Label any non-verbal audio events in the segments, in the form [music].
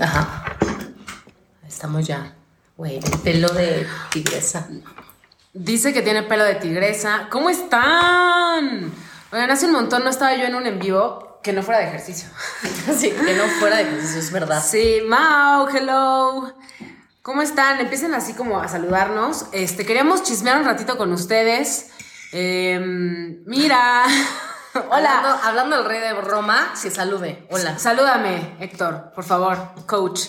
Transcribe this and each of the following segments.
Ajá. Estamos ya. Güey, el pelo de tigresa. Dice que tiene pelo de tigresa. ¿Cómo están? Oigan, hace un montón no estaba yo en un en vivo que no fuera de ejercicio. [laughs] sí, que no fuera de ejercicio, es verdad. Sí, Mau, hello. ¿Cómo están? Empiecen así como a saludarnos. Este, queríamos chismear un ratito con ustedes. Em, mira. [laughs] Hola. Hablando, hablando del rey de Roma, se salude. Hola. Salúdame, Héctor, por favor, coach.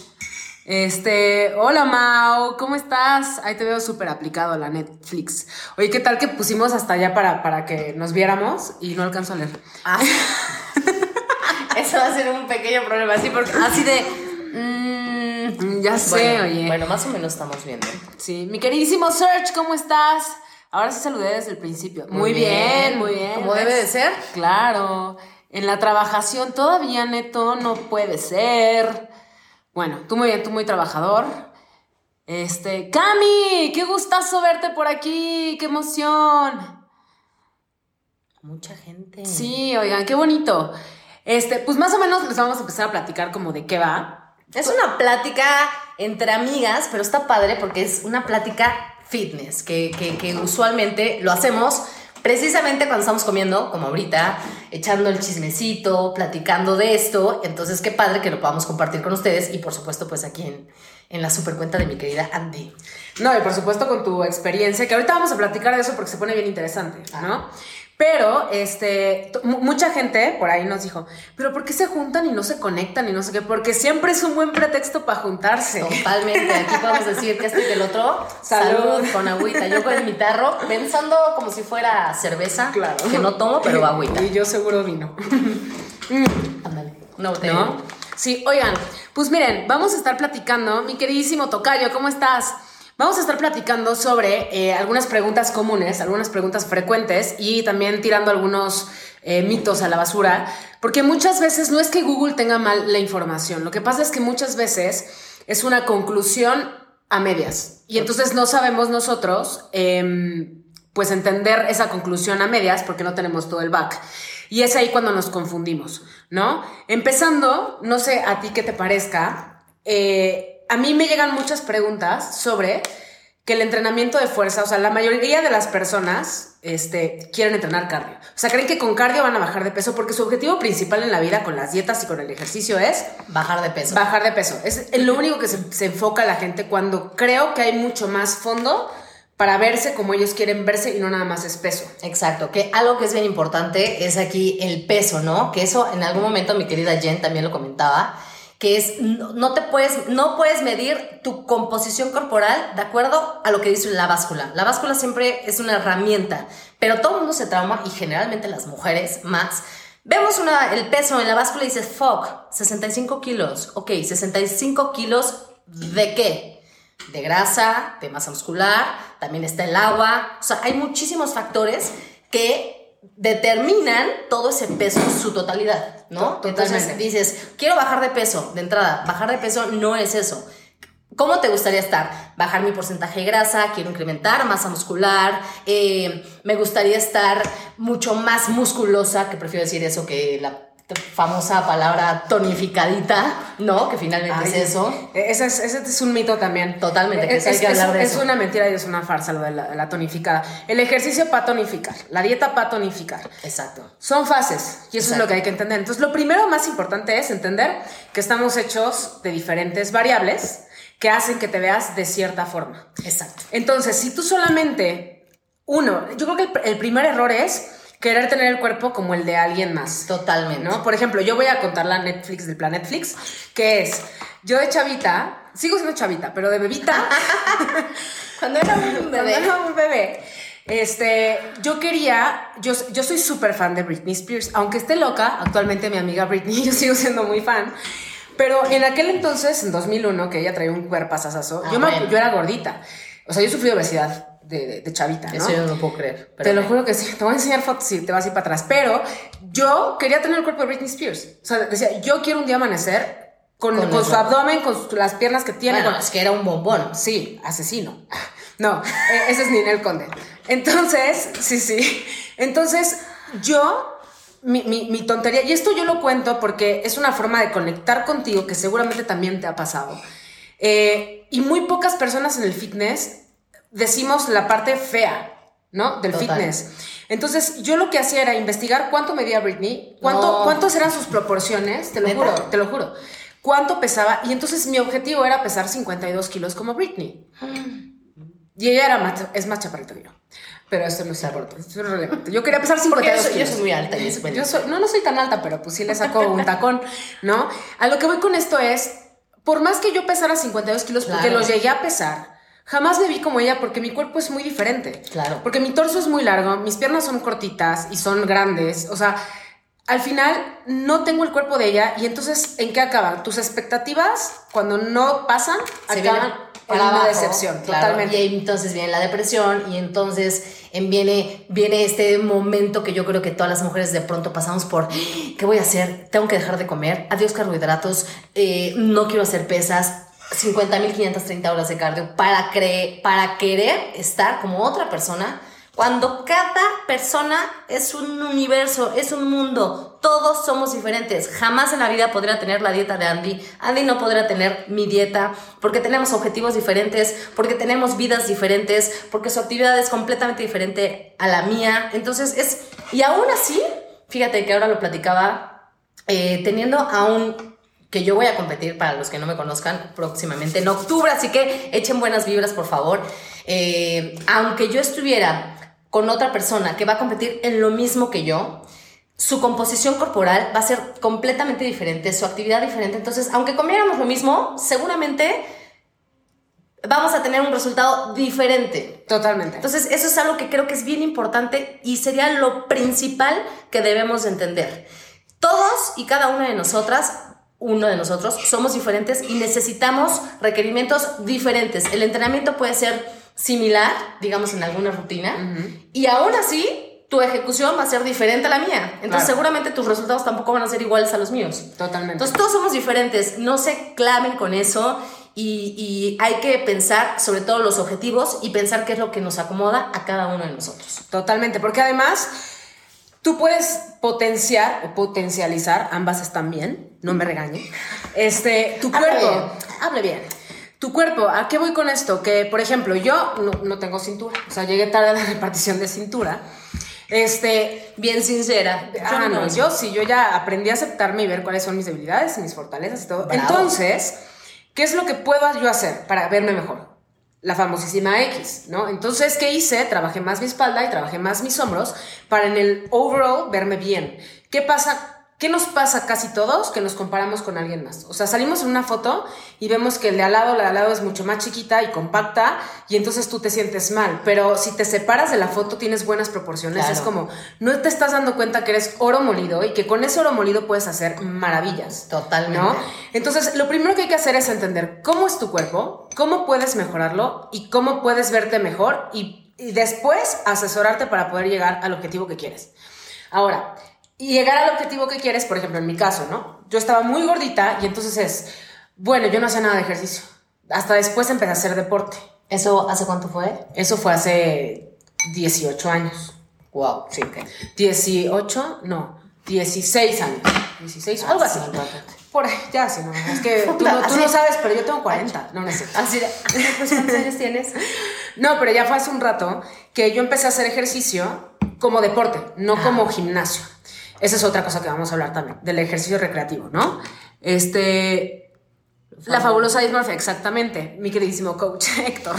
Este, hola Mau, ¿cómo estás? Ahí te veo súper aplicado a la Netflix. Oye, ¿qué tal que pusimos hasta allá para, para que nos viéramos y no alcanzo a leer? Ah. [laughs] Eso va a ser un pequeño problema, así, porque, así de... Mm, ya sé, oye. Bueno, más o menos estamos viendo. Sí, mi queridísimo Search, ¿cómo estás? Ahora sí saludé desde el principio. Muy, bien, muy bien. Como debe de ser. Claro. En la trabajación todavía, neto, no puede ser. Bueno, tú muy bien, tú muy trabajador. Este, Cami, qué gustazo verte por aquí, qué emoción. Mucha gente. Sí, oigan, qué bonito. Este, pues más o menos les vamos a empezar a platicar como de qué va. Es una plática entre amigas, pero está padre porque es una plática fitness, que, que, que usualmente lo hacemos precisamente cuando estamos comiendo, como ahorita, echando el chismecito, platicando de esto. Entonces, qué padre que lo podamos compartir con ustedes y, por supuesto, pues aquí en, en la supercuenta de mi querida Andy. No, y por supuesto con tu experiencia, que ahorita vamos a platicar de eso porque se pone bien interesante, ¿no? Ah. Pero, este, mucha gente por ahí nos dijo, pero ¿por qué se juntan y no se conectan y no sé qué? Porque siempre es un buen pretexto para juntarse. Totalmente. Aquí podemos decir que este y del otro. Salud. Con agüita. Yo con mi tarro, pensando como si fuera cerveza. Claro. Que no tomo, pero agüita. Y yo seguro vino. [laughs] Ándale. No, ¿No? Sí, oigan, pues miren, vamos a estar platicando. Mi queridísimo Tocayo, ¿cómo estás? Vamos a estar platicando sobre eh, algunas preguntas comunes, algunas preguntas frecuentes y también tirando algunos eh, mitos a la basura, porque muchas veces no es que Google tenga mal la información, lo que pasa es que muchas veces es una conclusión a medias y entonces no sabemos nosotros em, pues entender esa conclusión a medias porque no tenemos todo el back. Y es ahí cuando nos confundimos, ¿no? Empezando, no sé a ti qué te parezca, eh, a mí me llegan muchas preguntas sobre que el entrenamiento de fuerza, o sea, la mayoría de las personas este, quieren entrenar cardio. O sea, creen que con cardio van a bajar de peso porque su objetivo principal en la vida con las dietas y con el ejercicio es bajar de peso. Bajar de peso. Es lo único que se, se enfoca la gente cuando creo que hay mucho más fondo para verse como ellos quieren verse y no nada más es peso. Exacto, que algo que es bien importante es aquí el peso, ¿no? Que eso en algún momento mi querida Jen también lo comentaba que es no, te puedes no puedes medir tu composición corporal de acuerdo a lo que dice la báscula. La báscula siempre es una herramienta, pero todo el mundo se trauma y generalmente las mujeres más Vemos una, el peso en la báscula y dices, fuck, 65 kilos. Ok, 65 kilos de qué? De grasa, de masa muscular, también está el agua. O sea, hay muchísimos factores que determinan todo ese peso en su totalidad, ¿no? Entonces dices, quiero bajar de peso, de entrada, bajar de peso no es eso. ¿Cómo te gustaría estar? Bajar mi porcentaje de grasa, quiero incrementar masa muscular, eh, me gustaría estar mucho más musculosa, que prefiero decir eso que la famosa palabra tonificadita, ¿no? Que finalmente es eso. Ese es, ese es un mito también. Totalmente, que es, hay que hablar de eso. Es una mentira y es una farsa lo de la, tonificada. El ejercicio para tonificar, la dieta para tonificar. Exacto. Son fases y eso es lo que hay que entender. Entonces, lo primero más importante es entender que estamos hechos de diferentes variables que hacen que te veas de cierta forma. Exacto. Entonces, si tú solamente, uno, yo creo que el primer error es querer tener el cuerpo como el de alguien más. Totalmente. ¿no? Por ejemplo, yo voy a contar la Netflix del plan Netflix, que es, yo de chavita, sigo siendo chavita, pero de bebita, [laughs] cuando era un bebé. Cuando era un bebé. Este, yo quería, yo, yo soy súper fan de Britney Spears, aunque esté loca, actualmente mi amiga Britney, [laughs] yo sigo siendo muy fan, pero en aquel entonces, en 2001, que ella traía un cuerpo asasazo, ah, yo, yo era gordita, o sea, yo sufrí obesidad de, de, chavita, ¿no? Eso yo no puedo creer. te lo juro que sí. [laughs] Te voy a enseñar fotos y te vas a ir para atrás. Pero yo quería tener el cuerpo de Britney Spears. O sea, decía, yo quiero un día amanecer con, con, su abdomen, con las piernas que tiene. Bueno, es que era un bombón. Sí, asesino. [laughs] No, e, ese es Ninel Conde. Entonces, sí, sí. Entonces, yo mi, mi, mi tontería, y esto yo lo cuento porque es una forma de conectar contigo que seguramente también te ha pasado. Eh, y muy pocas personas en el fitness decimos la parte fea, ¿no? Del Total. fitness. Entonces, yo lo que hacía era investigar cuánto medía Britney, cuánto, No. cuántos eran sus proporciones, te lo ¿Neta? juro, te lo juro. Cuánto pesaba, y entonces mi objetivo era pesar 52 kilos como Britney. Y ella era más, es más chaparrita que yo. Pero esto no es importante, esto es relevante. Yo quería pesar Porque 52 yo soy, yo kilos. soy muy alta y. Yo soy- no, no soy tan alta, pero pues sí le saco un [laughs] tacón, ¿no? A lo que voy con esto es, por más que yo pesara 52 kilos, porque lo llegué a pesar, jamás me vi como ella porque mi cuerpo es muy diferente. Claro. Porque mi torso es muy largo, mis piernas son cortitas y son grandes, o sea... Al final no tengo el cuerpo de ella y entonces ¿en qué acaban? Tus expectativas cuando no pasan se acaban en una abajo, decepción, claro, totalmente. Y entonces viene la depresión y entonces en viene, viene este momento que yo creo que todas las mujeres de pronto pasamos por, ¿qué voy a hacer? Tengo que dejar de comer, adiós carbohidratos, eh, no quiero hacer pesas, 50.530 horas de cardio para, cre para querer estar como otra persona. Cuando cada persona es un universo, es un mundo, todos somos diferentes. Jamás en la vida podría tener la dieta de Andy. Andy no podría tener mi dieta porque tenemos objetivos diferentes, porque tenemos vidas diferentes, porque su actividad es completamente diferente a la mía. Entonces es, y aún así, fíjate que ahora lo platicaba, eh, teniendo aún que yo voy a competir para los que no me conozcan próximamente en octubre, así que echen buenas vibras por favor. Eh, aunque yo estuviera con otra persona que va a competir en lo mismo que yo, su composición corporal va a ser completamente diferente, su actividad diferente. Entonces, aunque comiéramos lo mismo, seguramente vamos a tener un resultado diferente. Totalmente. Entonces, eso es algo que creo que es bien importante y sería lo principal que debemos de entender. Todos y cada una de nosotras, uno de nosotros, somos diferentes y necesitamos requerimientos diferentes. El entrenamiento puede ser similar, digamos, en alguna rutina, y aún así tu ejecución va a ser diferente a la mía. Entonces, Claro. seguramente tus resultados tampoco van a ser iguales a los míos. Totalmente. Entonces todos somos diferentes, no se claven con eso y, y hay que pensar sobre todo los objetivos y pensar qué es lo que nos acomoda a cada uno de nosotros. Totalmente, porque además tú puedes potenciar o potencializar, ambas están bien, no me regañen, este, tu cuerpo. bien. Hable bien. Tu cuerpo, ¿a qué voy con esto? Que, por ejemplo, yo no, no tengo cintura, o sea, llegué tarde a la [laughs] repartición de cintura. Este, Bien sincera. ah, no, yo sí, yo ya aprendí a aceptarme y ver cuáles son mis debilidades y mis fortalezas y todo. Bravo. Entonces, ¿qué es lo que puedo yo hacer para verme mejor? La famosísima X, ¿no? Entonces, ¿qué hice? Trabajé más mi espalda y trabajé más mis hombros para en el overall verme bien. ¿Qué pasa? ¿Qué nos pasa casi todos? Que nos comparamos con alguien más. O sea, salimos en una foto y vemos que el de al lado, la de al lado es mucho más chiquita y compacta y entonces tú te sientes mal. Pero si te separas de la foto, tienes buenas proporciones. Claro. Es como, no te estás dando cuenta que eres oro molido y que con ese oro molido puedes hacer maravillas. Totalmente. ¿No? Entonces, lo primero que hay que hacer es entender cómo es tu cuerpo, cómo puedes mejorarlo y cómo puedes verte mejor y, y después asesorarte para poder llegar al objetivo que quieres. Ahora, y llegar al objetivo que quieres, por ejemplo, en mi caso, ¿no? Yo estaba muy gordita y entonces es, bueno, yo no hacía nada de ejercicio. Hasta después empecé a hacer deporte. ¿Eso hace cuánto fue? Eso fue hace 18 años. Wow. Sí, 18, no, 16 años. 16, algo así. sí. Por ahí, ya, sí, no. Es que [laughs] tú no, tú no sabes, pero yo tengo 40. No, no sé. Así de, [laughs] pues, ¿cuántos años tienes? No, pero ya fue hace un rato que yo empecé a hacer ejercicio como deporte, no como gimnasio. Esa es otra cosa que vamos a hablar también, del ejercicio recreativo, ¿no? Este. La fabulosa Ismorfia, exactamente. Mi queridísimo coach [laughs] Héctor.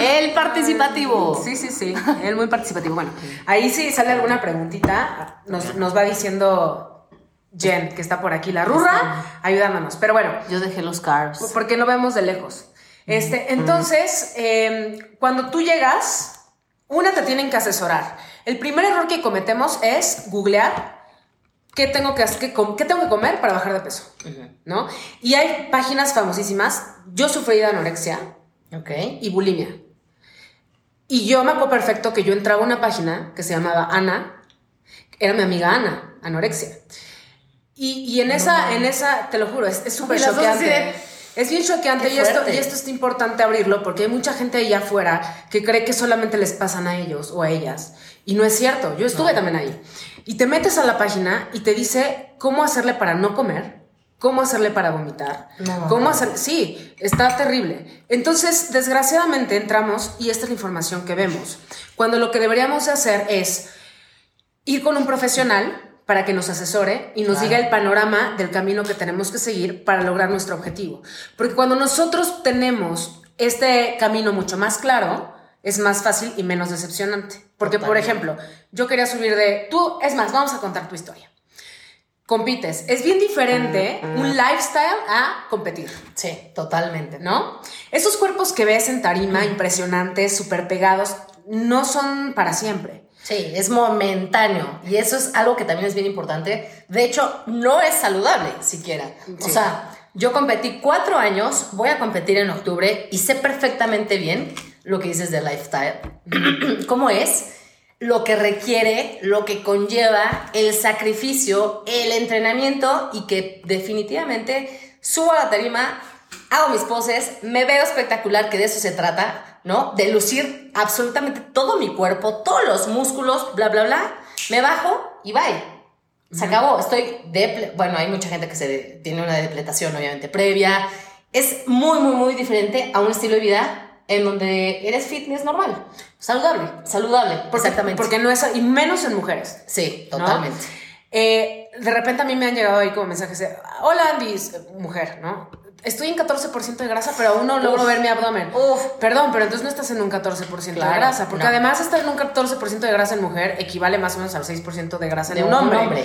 El participativo. Sí, sí, sí. Él muy participativo. Bueno, ahí sí sale alguna preguntita. Nos, nos va diciendo Jen, que está por aquí, la rurra, ayudándonos. Pero bueno, Yo dejé los carbs. porque no vemos de lejos. Este, entonces, eh, cuando tú llegas, una te tienen que asesorar. El primer error que cometemos es googlear qué tengo que, qué, tengo que comer para bajar de peso, ¿no? Y hay páginas famosísimas. Yo sufrí de anorexia Ok. y bulimia. Y yo me acuerdo perfecto que yo entraba a una página que se llamaba Ana, era mi amiga Ana, anorexia. Y, y en, esa, en esa, te lo juro, es súper choqueante. Es bien choqueante y esto, y esto es importante abrirlo porque hay mucha gente allá afuera que cree que solamente les pasan a ellos o a ellas. Y no es cierto, yo estuve también ahí. Y te metes a la página y te dice cómo hacerle para no comer, cómo hacerle para vomitar, No. cómo hacer... Sí, está terrible. Entonces, desgraciadamente entramos y esta es la información que vemos. Cuando lo que deberíamos de hacer es ir con un profesional para que nos asesore y nos Claro. diga el panorama del camino que tenemos que seguir para lograr nuestro objetivo. Porque cuando nosotros tenemos este camino mucho más claro, es más fácil y menos decepcionante. Porque, por ejemplo, yo quería subir de... Tú, es más, vamos a contar tu historia. Compites. Es bien diferente un lifestyle a competir. Sí, totalmente. ¿no? Esos cuerpos que ves en tarima, impresionantes, súper pegados, no son para siempre. Sí, es momentáneo y eso es algo que también es bien importante. De hecho, no es saludable siquiera. O sea, yo competí cuatro años, voy a competir en octubre y sé perfectamente bien lo que dices de lifestyle. [clears throat] ¿Cómo es? Lo que requiere, lo que conlleva el sacrificio, el entrenamiento y que definitivamente subo a la tarima, hago mis poses, me veo espectacular, que de eso se trata, ¿no? De lucir absolutamente todo mi cuerpo, todos los músculos, bla, bla, bla. Me bajo y bye. Se acabó. Estoy de... Bueno, hay mucha gente que se de- tiene una depletación, obviamente, previa. Es muy, muy, muy diferente a un estilo de vida en donde eres fitness normal. Saludable. Saludable. Porque, exactamente. Porque no es, y menos en mujeres. sí, ¿no? totalmente. Eh, de repente a mí me han llegado ahí como mensajes de, hola Andy, mujer, ¿no? Estoy en 14% de grasa, pero aún no logro Uf. ver mi abdomen. Uf. Perdón, pero entonces no estás en un 14% de Claro, grasa, porque no. además estar en un 14% de grasa en mujer equivale más o menos al 6% de grasa en De un un hombre.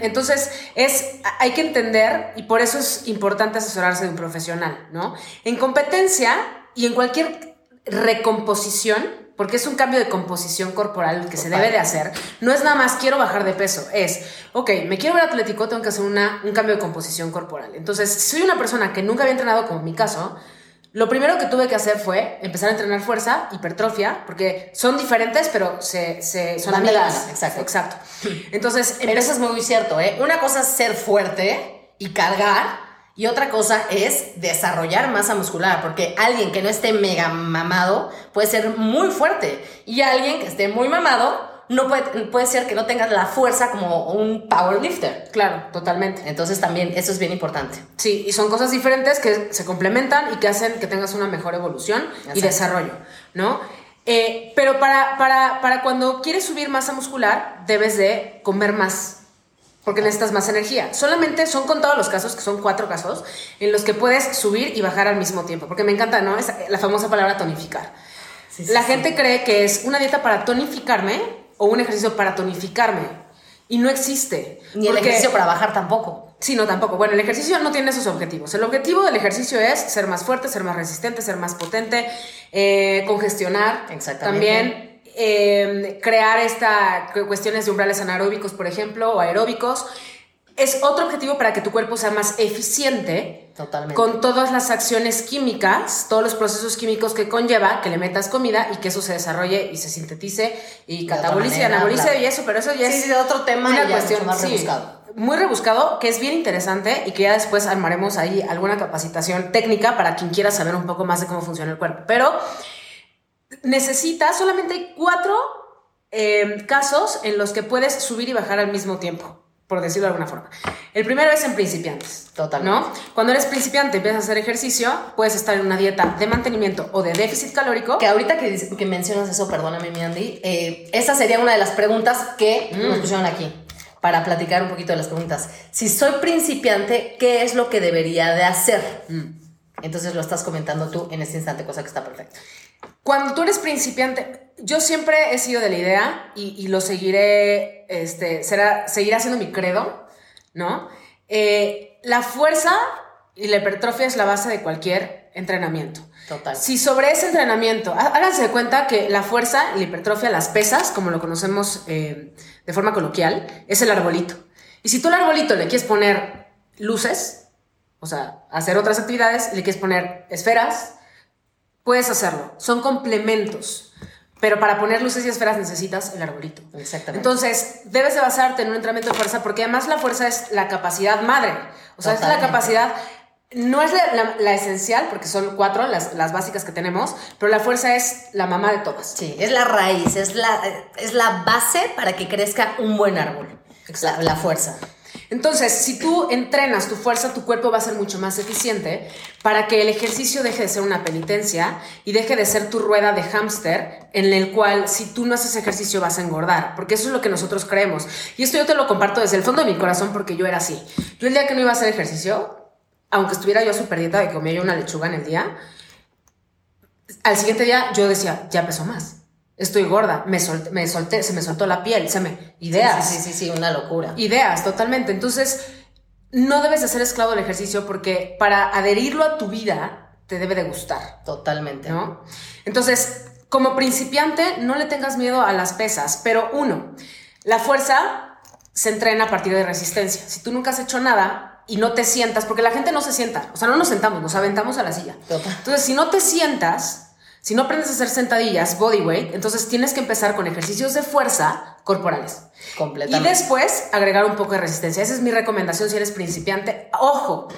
Entonces, es, hay que entender, y por eso es importante asesorarse de un profesional, ¿no? En competencia y en cualquier recomposición, porque es un cambio de composición corporal que se debe de hacer, no es nada más quiero bajar de peso, es, ok, me quiero ver atlético, tengo que hacer una, un cambio de composición corporal. Entonces, si soy una persona que nunca había entrenado, como en mi caso, lo primero que tuve que hacer fue empezar a entrenar fuerza, hipertrofia, porque son diferentes, pero se, se- son amigas. exacto. Exacto. Entonces, Pero eso es muy cierto, ¿eh? Una cosa es ser fuerte y cargar, y otra cosa es desarrollar masa muscular, porque alguien que no esté mega mamado puede ser muy fuerte, y alguien que esté muy mamado no puede, puede ser que no tenga la fuerza como un powerlifter. claro, totalmente. Entonces también eso es bien importante. Sí, y son cosas diferentes que se complementan y que hacen que tengas una mejor evolución y desarrollo, ¿no? Eh, pero para, para, para cuando quieres subir masa muscular, debes de comer más, porque necesitas más energía. Solamente son contados los casos, que son cuatro casos, en los que puedes subir y bajar al mismo tiempo, porque me encanta, ¿no? Es la famosa palabra tonificar. Sí, sí, la sí. gente cree que es una dieta para tonificarme o un ejercicio para tonificarme, y no existe. Ni el ejercicio para bajar tampoco. Sí, no, tampoco. Bueno, el ejercicio no tiene esos objetivos. El objetivo del ejercicio es ser más fuerte, ser más resistente, ser más potente, eh, congestionar. Exactamente. También eh, crear esta cu- cuestiones de umbrales anaeróbicos, por ejemplo, o aeróbicos. Es otro objetivo para que tu cuerpo sea más eficiente Totalmente. con todas las acciones químicas, todos los procesos químicos que conlleva que le metas comida y que eso se desarrolle y se sintetice y catabolice y anabolice y eso, pero eso ya Sí, es sí, otro tema una ya cuestión más sí, rebuscado. muy rebuscado, que es bien interesante y que ya después armaremos ahí alguna capacitación técnica para quien quiera saber un poco más de cómo funciona el cuerpo. Pero necesitas, solamente hay cuatro eh, casos en los que puedes subir y bajar al mismo tiempo, por decirlo de alguna forma. El primero es en principiantes. Totalmente. ¿no? Cuando eres principiante, empiezas a hacer ejercicio, puedes estar en una dieta de mantenimiento o de déficit calórico. Que ahorita que, mencionas eso, perdóname, mi Andy, eh, esa sería una de las preguntas que nos pusieron aquí para platicar un poquito de las preguntas. Si soy principiante, ¿qué es lo que debería de hacer? Entonces lo estás comentando tú en este instante, cosa que está perfecta. Cuando tú eres principiante, yo siempre he sido de la idea y, y lo seguiré, este, será, seguirá siendo mi credo, ¿no? Eh, la fuerza y la hipertrofia es la base de cualquier entrenamiento. Total. Si sobre ese entrenamiento, há- háganse de cuenta que la fuerza y la hipertrofia, las pesas, como lo conocemos eh, de forma coloquial, es el arbolito. Y si tú al arbolito le quieres poner luces, o sea, hacer otras actividades, le quieres poner esferas, puedes hacerlo. Son complementos. Pero para poner luces y esferas necesitas el arbolito. Exactamente. Entonces, debes de basarte en un entrenamiento de fuerza porque además la fuerza es la capacidad madre. O sea, es la Totalmente. capacidad no es la, esencial, porque son cuatro las, las, básicas que tenemos, pero la fuerza es la mamá de todas. Sí, es la raíz, es la, es la base para que crezca un buen árbol. Exacto. la fuerza. Entonces, si tú entrenas tu fuerza, tu cuerpo va a ser mucho más eficiente para que el ejercicio deje de ser una penitencia y deje de ser tu rueda de hámster en el cual si tú no haces ejercicio vas a engordar, porque eso es lo que nosotros creemos. Y esto yo te lo comparto desde el fondo de mi corazón porque yo era así. Yo el día que no iba a hacer ejercicio, aunque estuviera yo súper dieta y comía yo una lechuga en el día, al siguiente día yo decía, ya peso más estoy gorda, me solté, me solté, se me soltó la piel, se me... Ideas. Sí, sí, sí, sí, una locura. Ideas, totalmente. Entonces, no debes de ser esclavo del ejercicio porque para adherirlo a tu vida te debe de gustar. Totalmente. ¿No? Entonces, como principiante, no le tengas miedo a las pesas, pero uno, la fuerza se entrena a partir de resistencia. Si tú nunca has hecho nada y no te sientas, porque la gente no se sienta, o sea, no nos sentamos, nos aventamos a la silla. Entonces, si no te sientas, si no aprendes a hacer sentadillas, body weight, entonces tienes que empezar con ejercicios de fuerza corporales. Completamente. Y después agregar un poco de resistencia. Esa es mi recomendación si eres principiante. Ojo,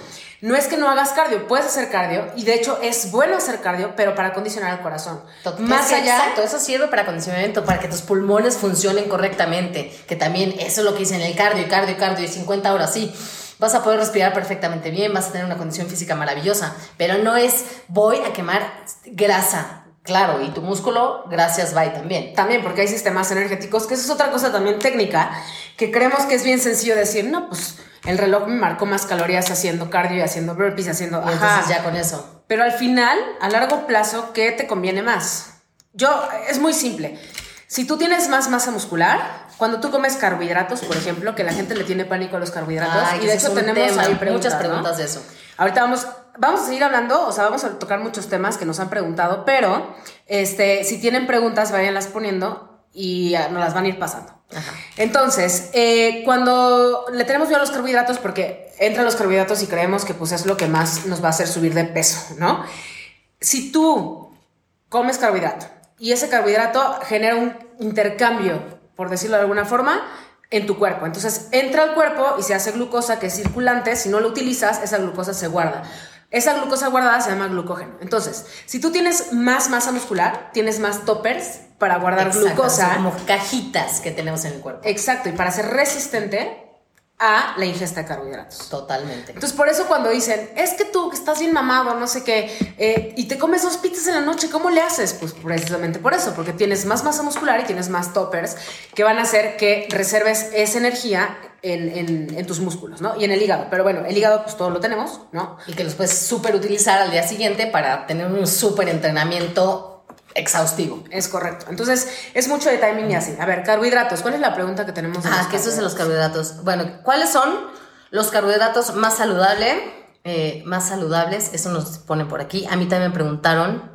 no es que no hagas cardio, puedes hacer cardio y de hecho es bueno hacer cardio, pero para condicionar el corazón. Más allá. Exacto, eso sirve para condicionamiento, para que tus pulmones funcionen correctamente. Que también eso es lo que dicen el cardio, cardio, cardio y 50 horas, sí vas a poder respirar perfectamente bien, vas a tener una condición física maravillosa, pero no es voy a quemar grasa. Claro, y tu músculo, gracias, bye también. También, porque hay sistemas energéticos, que eso es otra cosa también técnica, que creemos que es bien sencillo decir, no, pues el reloj me marcó más calorías haciendo cardio y haciendo burpees, haciendo... entonces ya con eso. Pero al final, a largo plazo, ¿qué te conviene más? Yo, es muy simple. Si tú tienes más masa muscular, cuando tú comes carbohidratos, por ejemplo, que la gente le tiene pánico a los carbohidratos, y de hecho tenemos ahí muchas preguntas de eso. Ahorita vamos, vamos a seguir hablando, o sea, vamos a tocar muchos temas que nos han preguntado, pero este, si tienen preguntas, váyanlas poniendo y nos las van a ir pasando. Entonces, eh, cuando le tenemos miedo a los carbohidratos, porque entran los carbohidratos y creemos que pues es lo que más nos va a hacer subir de peso, ¿no? Si tú comes carbohidrato y ese carbohidrato genera un intercambio, por decirlo de alguna forma, en tu cuerpo. Entonces entra al cuerpo y se hace glucosa que es circulante. Si no lo utilizas, esa glucosa se guarda. Esa glucosa guardada se llama glucógeno. Entonces, si tú tienes más masa muscular, tienes más toppers para guardar glucosa. como cajitas que tenemos en el cuerpo. Exacto. Y para ser resistente, a la ingesta de carbohidratos. Totalmente. Entonces, por eso cuando dicen, es que tú que estás bien mamado, no sé qué, eh, y te comes dos pizzas en la noche, ¿cómo le haces? Pues precisamente por eso, porque tienes más masa muscular y tienes más toppers que van a hacer que reserves esa energía en, en, tus músculos, ¿no? Y en el hígado. Pero bueno, el hígado pues todo lo tenemos, ¿no? Y que los puedes súper utilizar al día siguiente para tener un súper entrenamiento exhaustivo. Es correcto. Entonces, es mucho de timing y así. A ver, carbohidratos. ¿Cuál es la pregunta que tenemos? Ah, que eso es de los carbohidratos. Bueno, ¿cuáles son los carbohidratos más saludables? Eh, más saludables, eso nos pone por aquí. A mí también me preguntaron,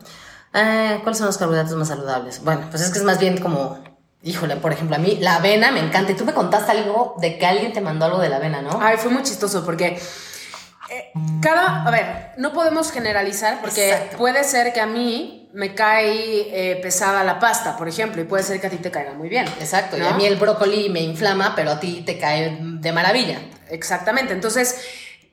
eh, ¿cuáles son los carbohidratos más saludables? Bueno, pues es que es más bien como, híjole, por ejemplo, a mí la avena me encanta. Y tú me contaste algo de que alguien te mandó algo de la avena, ¿no? Ay, fue muy chistoso porque... Eh, cada, a ver, no podemos generalizar porque puede ser que a mí me cae eh, pesada la pasta, por ejemplo, y puede ser que a ti te caiga muy bien. Exacto, y a mí el brócoli me inflama, pero a ti te cae de maravilla. Exactamente, entonces,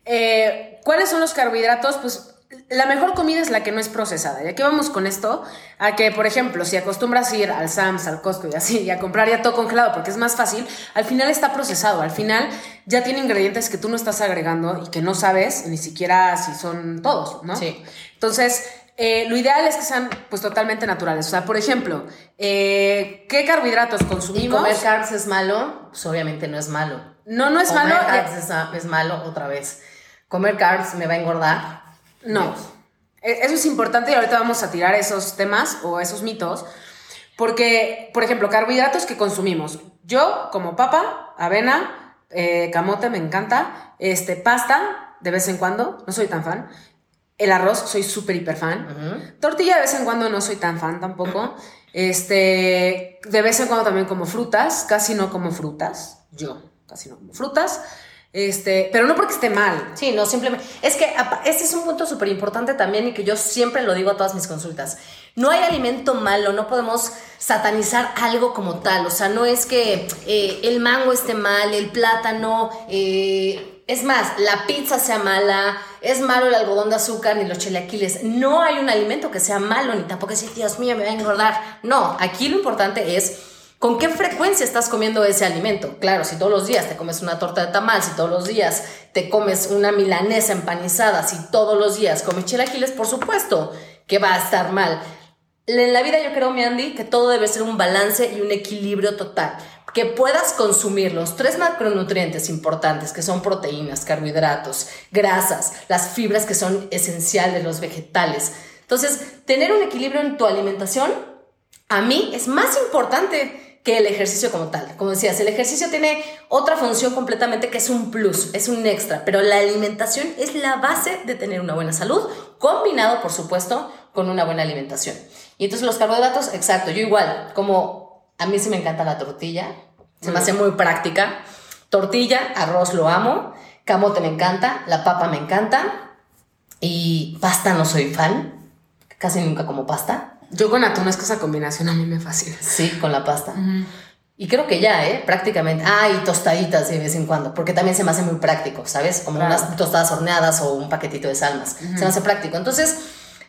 eh, ¿cuáles son los carbohidratos? Pues la mejor comida es la que no es procesada. ¿Y aquí vamos con esto? A que, por ejemplo, si acostumbras ir al Sams, al Costco y así, y a comprar ya todo congelado porque es más fácil, al final está procesado. Al final ya tiene ingredientes que tú no estás agregando y que no sabes ni siquiera si son todos, ¿no? Sí. Entonces, eh, lo ideal es que sean pues totalmente naturales. O sea, por ejemplo, eh, ¿qué carbohidratos consumimos? ¿Y comer carbs es malo? Pues obviamente no es malo. No, no es malo. Comer carbs es, malo otra vez. ¿Comer carbs me va a engordar? No. E, eso es importante y ahorita vamos a tirar esos temas o esos mitos. Porque, por ejemplo, carbohidratos que consumimos. Yo, como papa, avena, eh, camote, me encanta. Este, pasta, de vez en cuando, no soy tan fan. El arroz, soy súper hiper fan. Tortilla de vez en cuando no soy tan fan tampoco. [laughs] Este, de vez en cuando también como frutas, casi no como frutas. Yo casi no como frutas. Este, pero no porque esté mal. Sí, no, simplemente. Es que este es un punto súper importante también y que yo siempre lo digo a todas mis consultas. No hay alimento malo, no podemos satanizar algo como tal. O sea, no es que eh, el mango esté mal, el plátano, eh, es más, la pizza sea mala, es malo el algodón de azúcar ni los chilaquiles. No hay un alimento que sea malo, ni tampoco decir, Dios mío, me va a engordar. No, aquí lo importante es con qué frecuencia estás comiendo ese alimento. Claro, si todos los días te comes una torta de tamal, si todos los días te comes una milanesa empanizada, si todos los días comes chilaquiles, por supuesto que va a estar mal. En la vida yo creo, mi Andy, que todo debe ser un balance y un equilibrio total que puedas consumir los tres macronutrientes importantes, que son proteínas, carbohidratos, grasas, las fibras que son esenciales los vegetales. Entonces, tener un equilibrio en tu alimentación, a mí es más importante que el ejercicio como tal. Como decías, el ejercicio tiene otra función completamente que es un plus, es un extra, pero la alimentación es la base de tener una buena salud, combinado, por supuesto, con una buena alimentación. Y entonces los carbohidratos, exacto, yo igual, como a mí sí me encanta la tortilla, se me hace muy práctica. Tortilla, arroz lo amo, camote me encanta, la papa me encanta y pasta no soy fan, casi nunca como pasta. Yo con atún es que esa combinación a mí me fascina. Sí, con la pasta. Y creo que ya, ¿eh? Prácticamente. Ah, y tostaditas de vez en cuando, porque también se me hace muy práctico, ¿sabes? Como unas tostadas horneadas o un paquetito de salmas. Se me hace práctico. Entonces,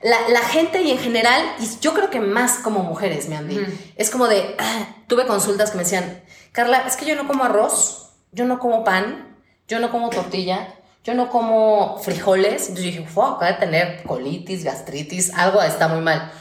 la, gente y en general, y yo creo que más como mujeres, me Andy, es como de, ah, tuve consultas que me decían, Carla, es que yo no como arroz, yo no como pan, yo no como tortilla, yo no como frijoles. Entonces dije, wow, acaba de tener colitis, gastritis, algo está muy mal.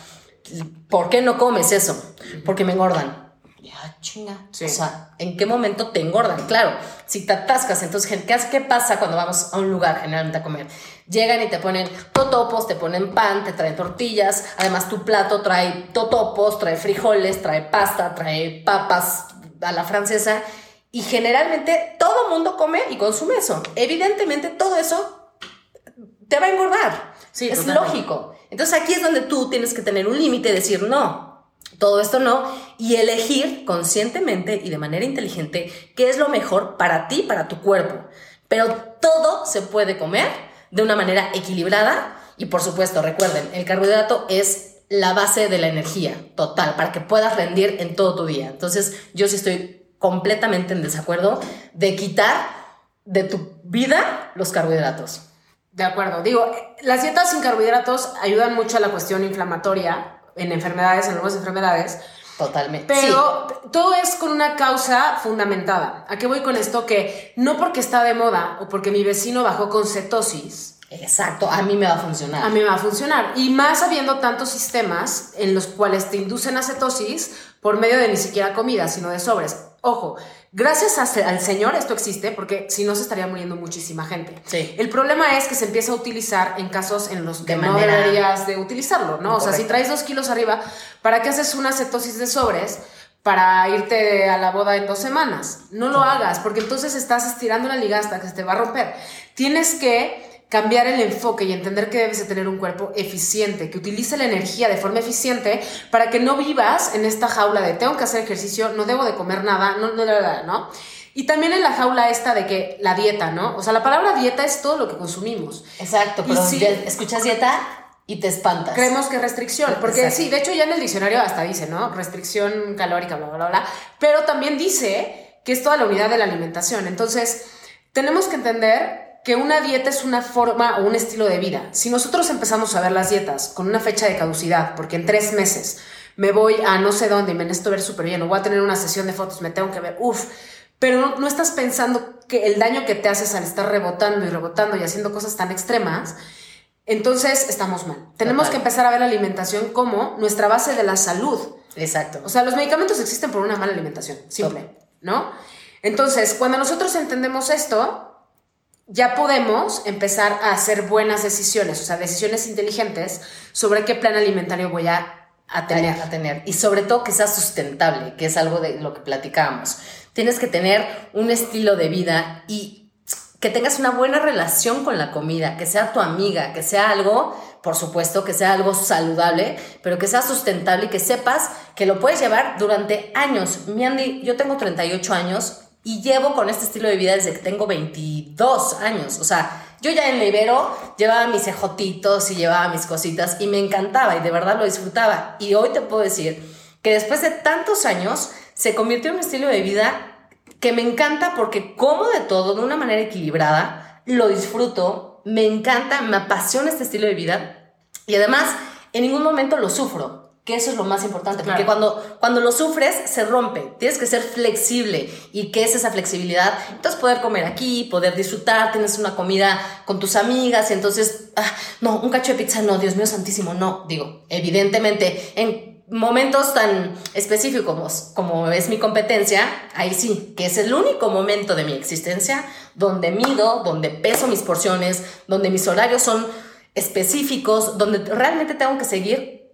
¿Por qué no comes eso? Porque me engordan. Ya, chinga. O sea, ¿en qué momento te engordan? Claro, si te atascas, entonces, ¿qué, ¿qué pasa cuando vamos a un lugar generalmente a comer? Llegan y te ponen totopos, te ponen pan, te traen tortillas. Además, tu plato trae totopos, trae frijoles, trae pasta, trae papas, a la francesa y generalmente todo mundo come y consume eso. Evidentemente todo eso te va a engordar. Sí, es lógico. Entonces aquí es donde tú tienes que tener un límite, decir no, todo esto no, y elegir conscientemente y de manera inteligente qué es lo mejor para ti, para tu cuerpo. Pero todo se puede comer de una manera equilibrada y por supuesto, recuerden, el carbohidrato es la base de la energía total para que puedas rendir en todo tu día. Entonces, yo sí estoy completamente en desacuerdo de quitar de tu vida los carbohidratos. De acuerdo. Digo, las dietas sin carbohidratos ayudan mucho a la cuestión inflamatoria en enfermedades, en algunas enfermedades. Totalmente. Pero todo es con una causa fundamentada. ¿A qué voy con esto? Que no porque está de moda o porque mi vecino bajó con cetosis, Exacto, a mí me va a funcionar. A mí me va a funcionar. Y más habiendo tantos sistemas en los cuales te inducen a cetosis por medio de ni siquiera comida, sino de sobres. Ojo, gracias al Señor esto existe porque si no se estaría muriendo muchísima gente. Sí. El problema es que se empieza a utilizar en casos en los que no deberías de utilizarlo, ¿no? O sea, si traes dos kilos arriba, ¿para qué haces una cetosis de sobres? para irte a la boda en dos semanas. No lo hagas, porque entonces estás estirando la liga hasta que se te va a romper. Tienes que cambiar el enfoque y entender que debes de tener un cuerpo eficiente, que utilice la energía de forma eficiente para que no vivas en esta jaula de tengo que hacer ejercicio, no debo de comer nada, no, no, no, no. Y también en la jaula esta de que la dieta, ¿no? O sea, la palabra dieta es todo lo que consumimos. Exacto, pero si escuchas dieta y te espantas. Creemos que restricción, porque sí, de hecho ya en el diccionario hasta dice, ¿no? Restricción calórica, bla, bla, bla, pero también dice que es toda la unidad de la alimentación. Entonces, tenemos que entender que una dieta es una forma o un estilo de vida. Si nosotros empezamos a ver las dietas con una fecha de caducidad, porque en tres meses me voy a no sé dónde y me necesito ver súper bien, o voy a tener una sesión de fotos, me tengo que ver, uff, pero no, estás pensando que el daño que te haces al estar rebotando y rebotando y haciendo cosas tan extremas, entonces estamos mal. Tenemos que empezar a ver la alimentación como nuestra base de la salud. Exacto. O sea, los medicamentos existen por una mala alimentación, simple, ¿no? Entonces, cuando nosotros entendemos esto, ya podemos empezar a hacer buenas decisiones, o sea, decisiones inteligentes sobre qué plan alimentario voy a, tener. A tener. Y sobre todo que sea sustentable, que es algo de lo que platicábamos. Tienes que tener un estilo de vida y que tengas una buena relación con la comida, que sea tu amiga, que sea algo, por supuesto, que sea algo saludable, pero que sea sustentable y que sepas que lo puedes llevar durante años. Mi Andy, yo tengo 38 años, y llevo con este estilo de vida desde que tengo 22 años. O sea, yo ya en la Ibero llevaba mis ejotitos y llevaba mis cositas y me encantaba y de verdad lo disfrutaba. Y hoy te puedo decir que después de tantos años se convirtió en un estilo de vida que me encanta porque como de todo de una manera equilibrada, lo disfruto, me encanta, me apasiona este estilo de vida y además en ningún momento lo sufro que eso es lo más importante, porque cuando, cuando lo sufres se rompe, tienes que ser flexible. Y qué es esa flexibilidad, entonces poder comer aquí, poder disfrutar, tienes una comida con tus amigas, y entonces, ah, no, un cacho de pizza, no, Dios mío santísimo, no, digo, evidentemente en momentos tan específicos como, es mi competencia, ahí sí, que es el único momento de mi existencia donde mido, donde peso mis porciones, donde mis horarios son específicos, donde realmente tengo que seguir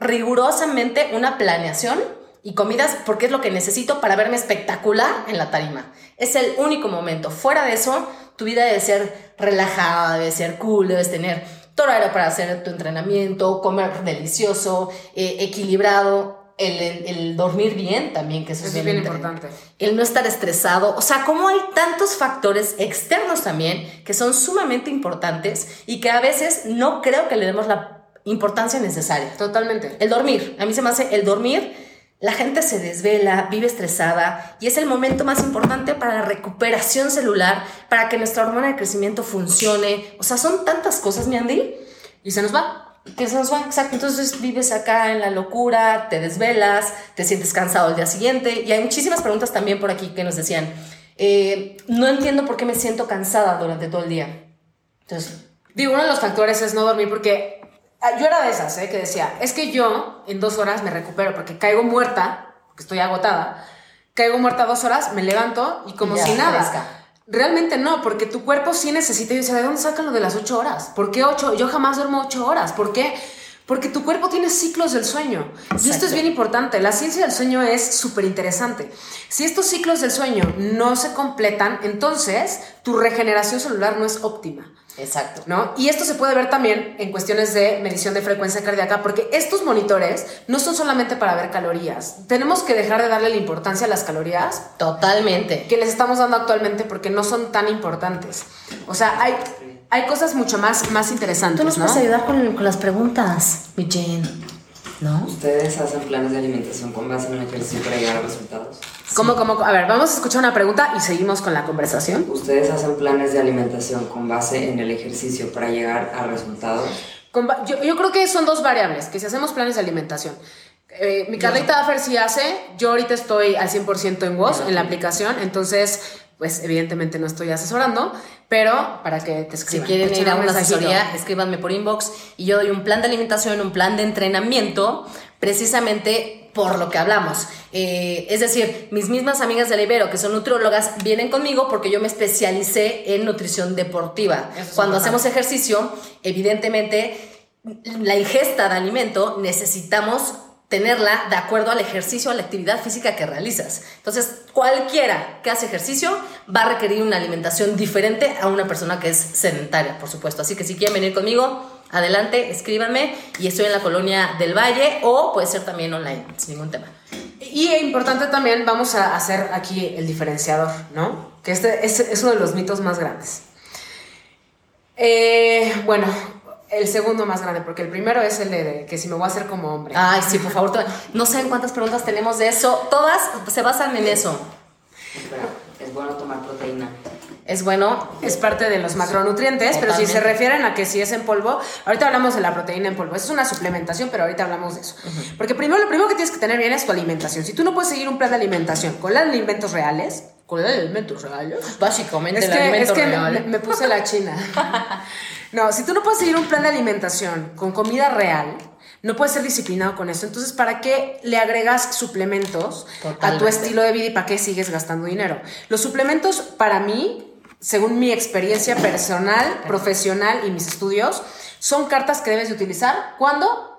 rigurosamente una planeación y comidas porque es lo que necesito para verme espectacular en la tarima. Es el único momento. Fuera de eso, tu vida debe ser relajada, debe ser cool, debes tener todo horario para hacer tu entrenamiento, comer delicioso, eh, equilibrado. El, dormir bien también, que eso, es bien, importante. El no estar estresado. O sea, como hay tantos factores externos también que son sumamente importantes y que a veces no creo que le demos la importancia necesaria. Totalmente. El dormir. A mí se me hace el dormir. La gente se desvela, vive estresada y es el momento más importante para la recuperación celular, para que nuestra hormona de crecimiento funcione. O sea, son tantas cosas, mi Andy. Y se nos va. Que se nos va, exacto. Entonces vives acá en la locura, te desvelas, te sientes cansado el día siguiente. Y hay muchísimas preguntas también por aquí que nos decían, eh, no entiendo por qué me siento cansada durante todo el día. Entonces, digo, uno de los factores es no dormir porque yo era de esas, ¿eh? que decía, es que yo en dos horas me recupero porque caigo muerta, porque estoy agotada, caigo muerta dos horas, me levanto y como si nada. Realmente no, porque tu cuerpo sí necesita. Y yo decía, ¿de dónde sacan lo de las ocho horas? ¿Por qué ocho? Yo jamás duermo ocho horas. ¿Por qué? Porque tu cuerpo tiene ciclos del sueño. Y esto es bien importante. La ciencia del sueño es súper interesante. Si estos ciclos del sueño no se completan, entonces tu regeneración celular no es óptima. Exacto. ¿No? Y esto se puede ver también en cuestiones de medición de frecuencia cardíaca, porque estos monitores no son solamente para ver calorías. Tenemos que dejar de darle la importancia a las calorías. Totalmente. Que les estamos dando actualmente porque no son tan importantes. O sea, hay hay cosas mucho más, más interesantes. Tú nos puedes ayudar con, las preguntas, mi Jane. ¿No? ¿Ustedes hacen planes de alimentación con base en el ejercicio para llegar a resultados? ¿Cómo, cómo? A ver, vamos a escuchar una pregunta y seguimos con la conversación. ¿Ustedes hacen planes de alimentación con base en el ejercicio para llegar a resultados? yo, yo, creo que son dos variables, que si hacemos planes de alimentación. Eh, mi Carlita Daffer sí hace, yo ahorita estoy al 100% en WOS, en la aplicación, entonces pues evidentemente no estoy asesorando, pero para que te escriban. Si quieren ir a una asesoría, escríbanme por inbox y yo doy un plan de alimentación, un plan de entrenamiento, precisamente por lo que hablamos. Eh, es decir, mis mismas amigas de la Ibero, que son nutriólogas, vienen conmigo porque yo me especialicé en nutrición deportiva. Cuando hacemos ejercicio, evidentemente, la ingesta de alimento necesitamos tenerla de acuerdo al ejercicio, a la actividad física que realizas. Entonces, cualquiera que hace ejercicio va a requerir una alimentación diferente a una persona que es sedentaria, por supuesto. Así que si quieren venir conmigo, adelante, escríbanme y estoy en la colonia del Valle o puede ser también online, sin ningún tema. Y es importante también, vamos a hacer aquí el diferenciador, ¿no? Que este es, uno de los mitos más grandes. Eh, bueno, el segundo más grande, porque el primero es el de, que si me voy a hacer como hombre. Ay, sí, por favor. No sé cuántas preguntas tenemos de eso. Todas se basan en eso. Espera, es bueno tomar proteína. Es bueno. Es parte de los macronutrientes, pero si se refieren a que si es en polvo, ahorita hablamos de la proteína en polvo. Eso es una suplementación, pero ahorita hablamos de eso. Porque primero, lo primero que tienes que tener bien es tu alimentación. Si tú no puedes seguir un plan de alimentación con los alimentos reales, con los alimentos reales, básicamente es que, es que me puse la china. [laughs] No, si tú no puedes seguir un plan de alimentación con comida real, no puedes ser disciplinado con eso. Entonces, ¿para qué le agregas suplementos a tu estilo de vida y para qué sigues gastando dinero? Los suplementos, para mí, según mi experiencia personal, profesional y mis estudios, son cartas que debes de utilizar. Cuando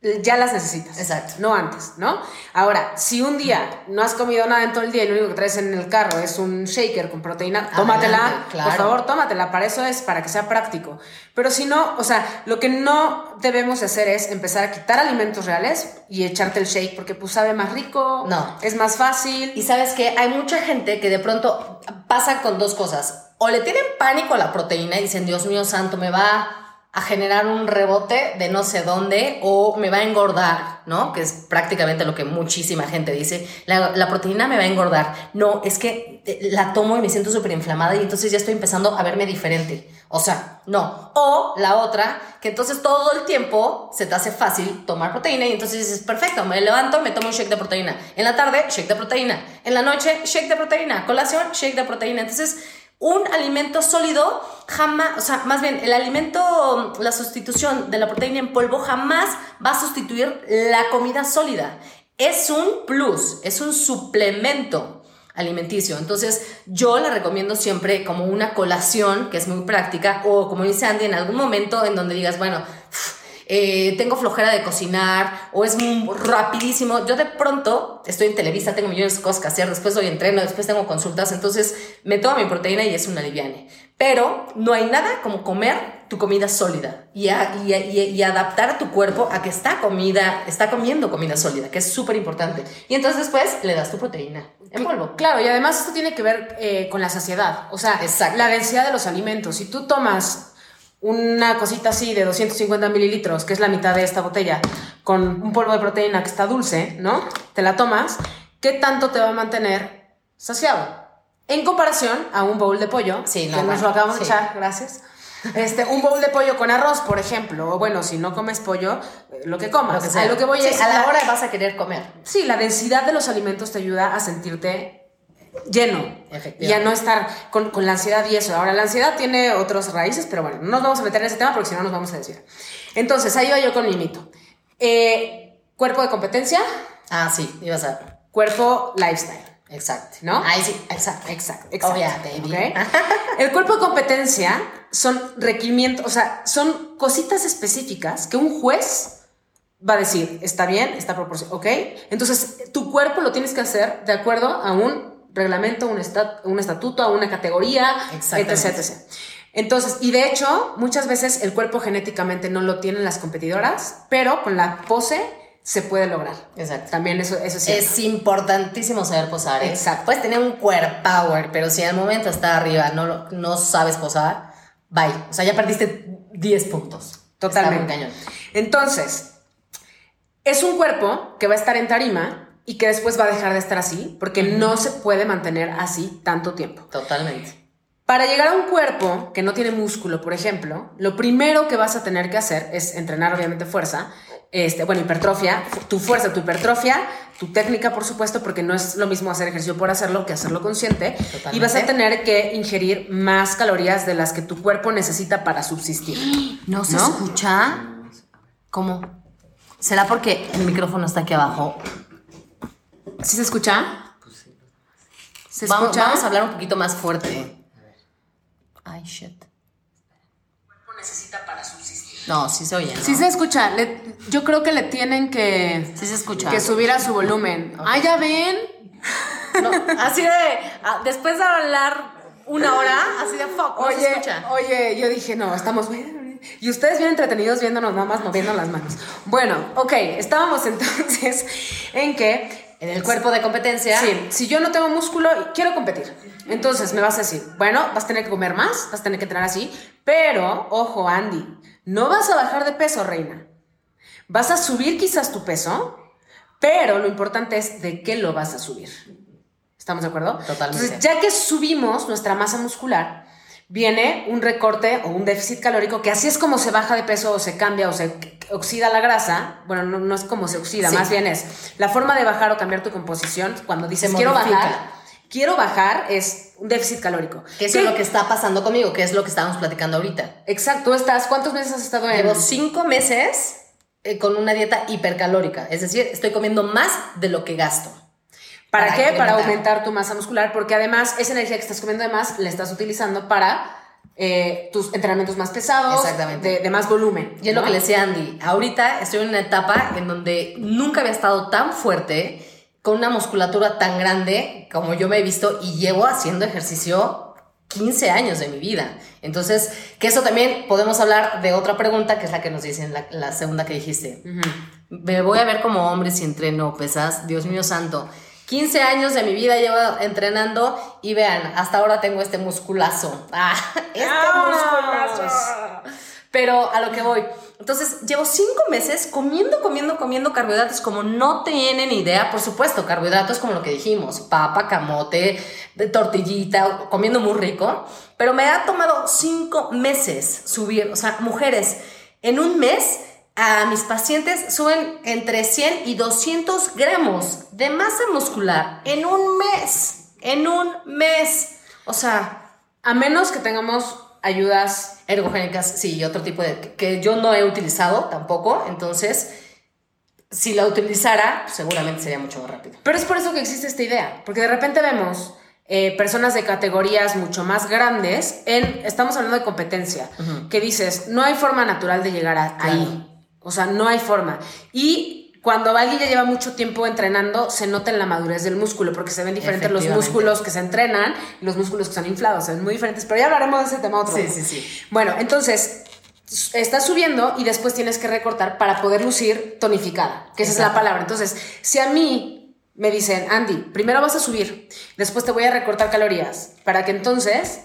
ya las necesitas. Exacto. No antes, ¿no? Ahora, si un día no has comido nada en todo el día y lo único que traes en el carro es un shaker con proteína, tómatela. Por favor, tómatela. Para eso es, para que sea práctico. Pero si no, o sea, lo que no debemos hacer es empezar a quitar alimentos reales y echarte el shake porque pues sabe más rico. No. Es más fácil. Y sabes que hay mucha gente que de pronto pasa con dos cosas. O le tienen pánico a la proteína y dicen, Dios mío santo, me va a generar un rebote de no sé dónde o me va a engordar, ¿no? Que es prácticamente lo que muchísima gente dice. La, proteína me va a engordar. No, es que eh, la tomo y me siento súper inflamada y entonces ya estoy empezando a verme diferente. O sea, no. O la otra, que entonces todo el tiempo se te hace fácil tomar proteína y entonces dices, perfecto, me levanto, me tomo un shake de proteína. En la tarde, shake de proteína. En la noche, shake de proteína. Colación, shake de proteína. Entonces, un alimento sólido jamás, o sea, más bien, el alimento, la sustitución de la proteína en polvo jamás va a sustituir la comida sólida. Es un plus, es un suplemento alimenticio. Entonces, yo la recomiendo siempre como una colación, que es muy práctica, o como dice Andy, en algún momento en donde digas, bueno, eh, tengo flojera de cocinar o es muy rapidísimo. Yo de pronto estoy en Televisa, tengo millones de cosas que hacer, después doy entreno, después tengo consultas, entonces me tomo mi proteína y es una liviane. Pero no hay nada como comer tu comida sólida y, y, y, adaptar a tu cuerpo a que está comida, está comiendo comida sólida, que es súper importante. Y entonces después le das tu proteína en polvo. Claro, y además esto tiene que ver eh, con la saciedad, o sea, la densidad de los alimentos. Si tú tomas una cosita así de 250 mililitros, que es la mitad de esta botella, con un polvo de proteína que está dulce, ¿no? Te la tomas, ¿qué tanto te va a mantener saciado? En comparación a un bowl de pollo, sí, que nos lo acabamos de echar, gracias. Este, un bowl de pollo con arroz, por ejemplo, o bueno, si no comes pollo, eh, lo que comas. Lo que, lo que voy a, a la hora vas a querer comer. Sí, la densidad de los alimentos te ayuda a sentirte lleno y a no estar con, la ansiedad y eso. Ahora, la ansiedad tiene otras raíces, pero bueno, no nos vamos a meter en ese tema porque si no nos vamos a decir. Entonces, ahí va yo con mi mito. Eh, cuerpo de competencia. Ah, sí, ibas a... Cuerpo lifestyle. Exacto. ¿No? Ahí sí, exacto. Exacto. exacto. Oh, El cuerpo de competencia son requerimientos, o sea, son cositas específicas que un juez va a decir, está bien, está proporcionado, ¿ok? Entonces, tu cuerpo lo tienes que hacer de acuerdo a un reglamento, un, un estatuto, a una categoría, etc, etc. Entonces, y de hecho, muchas veces el cuerpo genéticamente no lo tienen las competidoras, pero con la pose se puede lograr. Exacto. También eso, eso es Es importantísimo saber posar. ¿eh? Exacto. Puedes tener un cuerpo power, pero si al momento está arriba no, no sabes posar, bye. O sea, ya perdiste 10 puntos. Totalmente. Entonces, es un cuerpo que va a estar en tarima y que después va a dejar de estar así, porque no se puede mantener así tanto tiempo. Totalmente. Para llegar a un cuerpo que no tiene músculo, por ejemplo, lo primero que vas a tener que hacer es entrenar obviamente fuerza, este, bueno, hipertrofia, tu fuerza, tu hipertrofia, tu técnica, por supuesto, porque no es lo mismo hacer ejercicio por hacerlo que hacerlo consciente. Y vas a tener que ingerir más calorías de las que tu cuerpo necesita para subsistir. ¿No se escucha? ¿Cómo? ¿Será porque el micrófono está aquí abajo? ¿Sí se escucha? ¿Se vamos, escucha? Vamos a hablar un poquito más fuerte. Ay, shit. Necesita para subsistir. No, sí se oye. ¿no? Sí se escucha. yo creo que le tienen que. Sí se escucha. Que subir a su volumen. Ah, ya ven. No, así de. Ah, después de hablar una hora, así de fuck, oye, se escucha. Oye, yo dije, no, estamos bien. Y ustedes bien entretenidos viéndonos nada más moviendo las manos. Bueno, ok, estábamos [laughs] entonces en que en el cuerpo de competencia. Sí, si yo no tengo músculo y quiero competir, entonces me vas a decir, bueno, vas a tener que comer más, vas a tener que entrenar así, pero, ojo, Andy, no vas a bajar de peso, reina. Vas a subir quizás tu peso, pero lo importante es de qué lo vas a subir. ¿Estamos de acuerdo? Totalmente. Entonces, ya que subimos nuestra masa muscular, viene un recorte o un déficit calórico, que así es como se baja de peso o se cambia o se oxida la grasa. Bueno, no, es como se oxida, más bien es la forma de bajar o cambiar tu composición. Cuando dices quiero bajar, quiero bajar es un déficit calórico. Que eso es lo que está pasando conmigo, que es lo que estábamos platicando ahorita. Exacto, estás, ¿cuántos meses has estado en? Llevo cinco meses eh, con una dieta hipercalórica, es decir, estoy comiendo más de lo que gasto. ¿Para, qué? Para aumentar tu masa muscular, porque además esa energía que estás comiendo además la estás utilizando para eh, tus entrenamientos más pesados, de, de, más volumen. Y es lo que le decía Andy, ahorita estoy en una etapa en donde nunca había estado tan fuerte, con una musculatura tan grande como yo me he visto y llevo haciendo ejercicio 15 años de mi vida. Entonces, que eso también podemos hablar de otra pregunta, que es la que nos dicen, la, la segunda que dijiste. Me voy a ver como hombre si entreno pesas, Dios mío santo. 15 años de mi vida llevo entrenando y vean, hasta ahora tengo este musculazo. Ah, [laughs] este musculazo. Pero a lo que voy. Entonces, llevo cinco meses comiendo, comiendo, comiendo carbohidratos como no tienen idea. Por supuesto, carbohidratos como lo que dijimos, papa, camote, tortillita, comiendo muy rico. Pero me ha tomado cinco meses subir, o sea, mujeres, en un mes a mis pacientes suben entre 100 y 200 gramos de masa muscular en un mes. En un mes. O sea, A menos que tengamos ayudas. Ergogénicas, sí, otro tipo de que yo no he utilizado tampoco, entonces si la utilizara, pues, seguramente sería mucho más rápido. Pero es por eso que existe esta idea. Porque de repente vemos eh, personas de categorías mucho más grandes en. Estamos hablando de competencia. Que dices, no hay forma natural de llegar a- Claro. ahí. O sea, no hay forma. Y cuando alguien ya lleva mucho tiempo entrenando, se nota en la madurez del músculo, porque se ven diferentes los músculos que se entrenan y los músculos que están inflados. Se ven muy diferentes, pero ya hablaremos de ese tema otro. Sí, sí, sí. Bueno, entonces estás subiendo y después tienes que recortar para poder lucir tonificada, que esa es la Exacto. palabra. Entonces, si a mí me dicen, Andy, primero vas a subir, después te voy a recortar calorías, para que entonces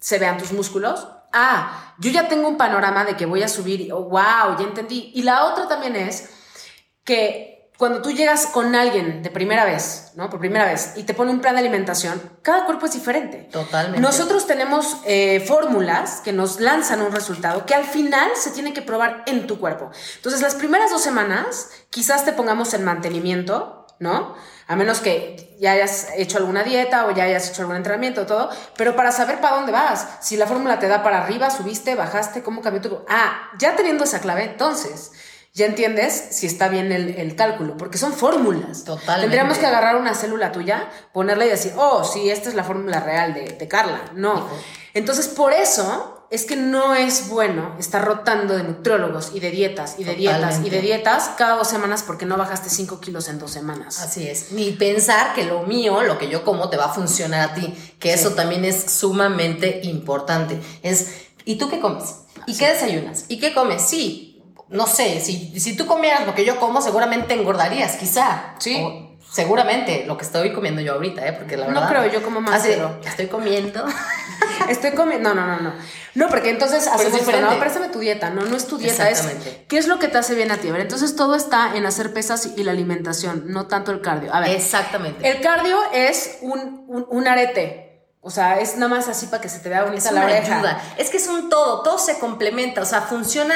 se vean tus músculos. Ah, yo ya tengo un panorama de que voy a subir, oh, wow, ya entendí. Y la otra también es que cuando tú llegas con alguien de primera vez, ¿no? Por primera vez, y te pone un plan de alimentación, cada cuerpo es diferente. Totalmente. Nosotros tenemos eh, fórmulas que nos lanzan un resultado que al final se tiene que probar en tu cuerpo. Entonces, las primeras dos semanas, quizás te pongamos en mantenimiento, ¿no? A menos que ya hayas hecho alguna dieta o ya hayas hecho algún entrenamiento, todo, pero para saber para dónde vas, si la fórmula te da para arriba, subiste, bajaste, cómo cambió tu... Ah, ya teniendo esa clave, entonces ya entiendes si está bien el, el cálculo, porque son fórmulas. Totalmente. Tendríamos que agarrar una célula tuya, ponerla y decir, oh, sí, esta es la fórmula real de, de Carla. No. Entonces, por eso es que no es bueno estar rotando de nutriólogos y de dietas y de dietas y de dietas cada dos semanas porque no bajaste 5 kilos en dos semanas. Así es. Ni pensar que lo mío, lo que yo como, te va a funcionar a ti. Que eso también es sumamente importante. Es, ¿y tú qué comes? ¿Y qué desayunas? ¿Y qué comes? Sí, no sé, si, si tú comieras lo que yo como, seguramente engordarías, quizá. Sí. O seguramente lo que estoy comiendo yo ahorita, ¿eh? Porque la No verdad. creo, yo como más, Así, pero- Estoy comiendo. [laughs] Estoy comiendo. No, no, no, no. No, porque entonces es hacemos diferente. no, préstame tu dieta. No, no es tu dieta, es Exactamente. qué es lo que te hace bien a ti. A ver, entonces todo está en hacer pesas y la alimentación, no tanto el cardio. A ver, Exactamente. el cardio es un, un, un arete. O sea, es nada más así para que se te vea bonita Es la una oreja. ayuda. Es que es un todo, todo se complementa, o sea, funciona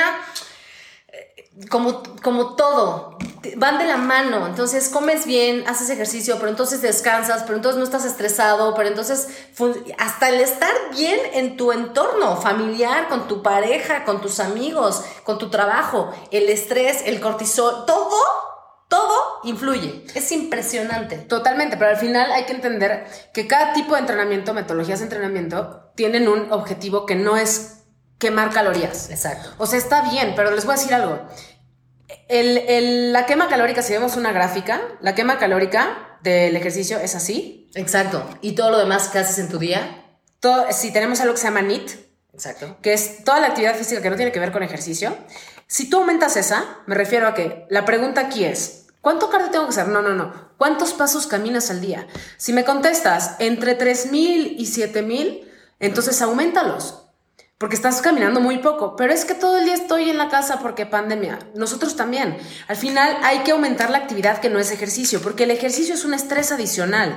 como, como todo, van de la mano, entonces comes bien, haces ejercicio, pero entonces descansas, pero entonces no estás estresado, pero entonces hasta el estar bien en tu entorno familiar, con tu pareja, con tus amigos, con tu trabajo, el estrés, el cortisol, todo, todo influye. Es impresionante. Totalmente, pero al final hay que entender que cada tipo de entrenamiento, metodologías de entrenamiento, tienen un objetivo que no es quemar calorías. Exacto. O sea, está bien, pero les voy a decir algo. El- el- la quema calórica, si vemos una gráfica, la quema calórica del ejercicio es así. Exacto. Y todo lo demás que haces en tu día. Todo, si tenemos algo que se llama NIT, Exacto. que es toda la actividad física que no tiene que ver con ejercicio, si tú aumentas esa, me refiero a que la pregunta aquí es, ¿cuánto cardio tengo que hacer? No, no, no. ¿Cuántos pasos caminas al día? Si me contestas entre 3.000 y 7.000, entonces aumentalos. Porque estás caminando muy poco, pero es que todo el día estoy en la casa porque pandemia. Nosotros también. Al final hay que aumentar la actividad que no es ejercicio, porque el ejercicio es un estrés adicional.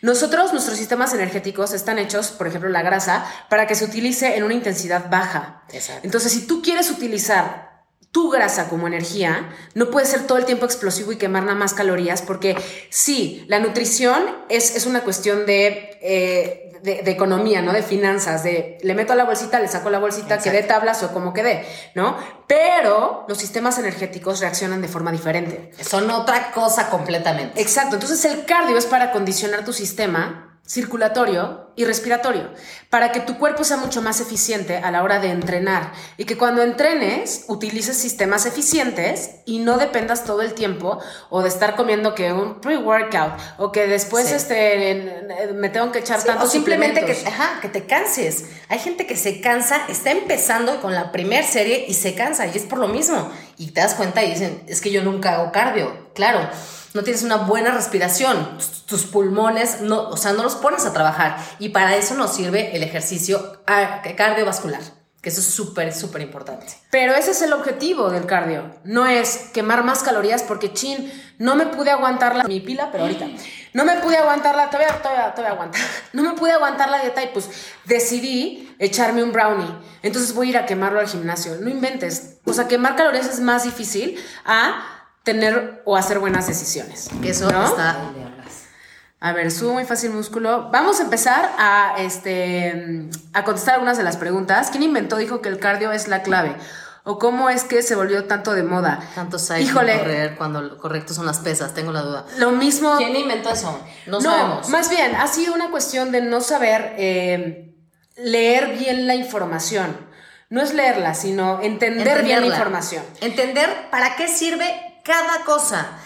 Nosotros, nuestros sistemas energéticos están hechos, por ejemplo, la grasa, para que se utilice en una intensidad baja. Exacto. Entonces, si tú quieres utilizar tu grasa como energía, no puede ser todo el tiempo explosivo y quemar nada más calorías, porque sí, la nutrición es, es una cuestión de, eh, de, de economía, ¿no? De finanzas, de le meto a la bolsita, le saco la bolsita, que dé tablas o como quede, ¿no? Pero los sistemas energéticos reaccionan de forma diferente. Son otra cosa completamente. Exacto, entonces el cardio es para condicionar tu sistema circulatorio y respiratorio, para que tu cuerpo sea mucho más eficiente a la hora de entrenar y que cuando entrenes utilices sistemas eficientes y no dependas todo el tiempo o de estar comiendo que un pre-workout o que después Sí. este, me tengo que echar Sí, tantos o simplemente que, ajá, que te canses. Hay gente que se cansa, está empezando con la primer serie y se cansa y es por lo mismo. Y te das cuenta y dicen, es que yo nunca hago cardio. Claro, no tienes una buena respiración, tus- pulmones, no, o sea, no los pones a trabajar. Y para eso nos sirve el ejercicio ah, cardiovascular. Que eso es súper, súper importante. Pero ese es el objetivo del cardio. No es quemar más calorías porque, chin, no me pude aguantar la, mi pila, pero ahorita. No me pude aguantar la, todavía, todavía, todavía aguantar. [laughs] No me pude aguantar la dieta y pues decidí echarme un brownie. Entonces voy a ir a quemarlo al gimnasio. No inventes. O sea, quemar calorías es más difícil a tener o hacer buenas decisiones. Eso ¿no? está A ver, subo muy fácil músculo. Vamos a empezar a, este, a contestar algunas de las preguntas. ¿Quién inventó, dijo que el cardio es la clave? ¿O cómo es que se volvió tanto de moda? Tanto cycling, Híjole. correr cuando lo correcto son las pesas, tengo la duda. Lo mismo... ¿Quién inventó eso? No, No, sabemos. más bien, ha sido una cuestión de no saber eh, leer bien la información. No es leerla, sino entender bien la información. Entender para qué sirve cada cosa.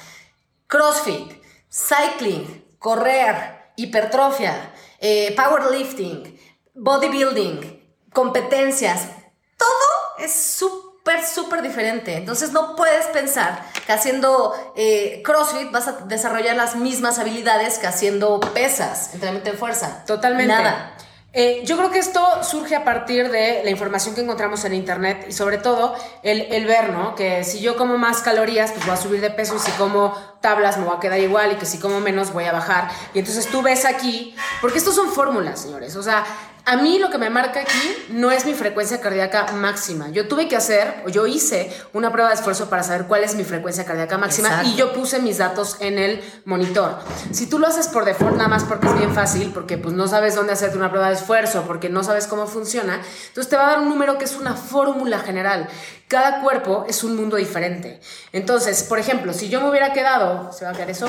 CrossFit, cycling, correr, hipertrofia, eh, powerlifting, bodybuilding, competencias. Todo es súper, súper diferente. Entonces no puedes pensar que haciendo eh, CrossFit vas a desarrollar las mismas habilidades que haciendo pesas, entrenamiento de fuerza. Totalmente. Nada. Eh, yo creo que esto surge a partir de la información que encontramos en internet y sobre todo el, el ver, ¿no? Que si yo como más calorías, pues voy a subir de peso y si como tablas me voy a quedar igual y que si como menos voy a bajar. Y entonces tú ves aquí, porque estos son fórmulas, señores. O sea, a mí lo que me marca aquí no es mi frecuencia cardíaca máxima. Yo tuve que hacer, o yo hice una prueba de esfuerzo para saber cuál es mi frecuencia cardíaca máxima Exacto. y yo puse mis datos en el monitor. Si tú lo haces por default nada más porque es bien fácil, porque pues no sabes dónde hacerte una prueba de esfuerzo, porque no sabes cómo funciona, entonces te va a dar un número que es una fórmula general. Cada cuerpo es un mundo diferente. Entonces, por ejemplo, si yo me hubiera quedado, se va a quedar eso,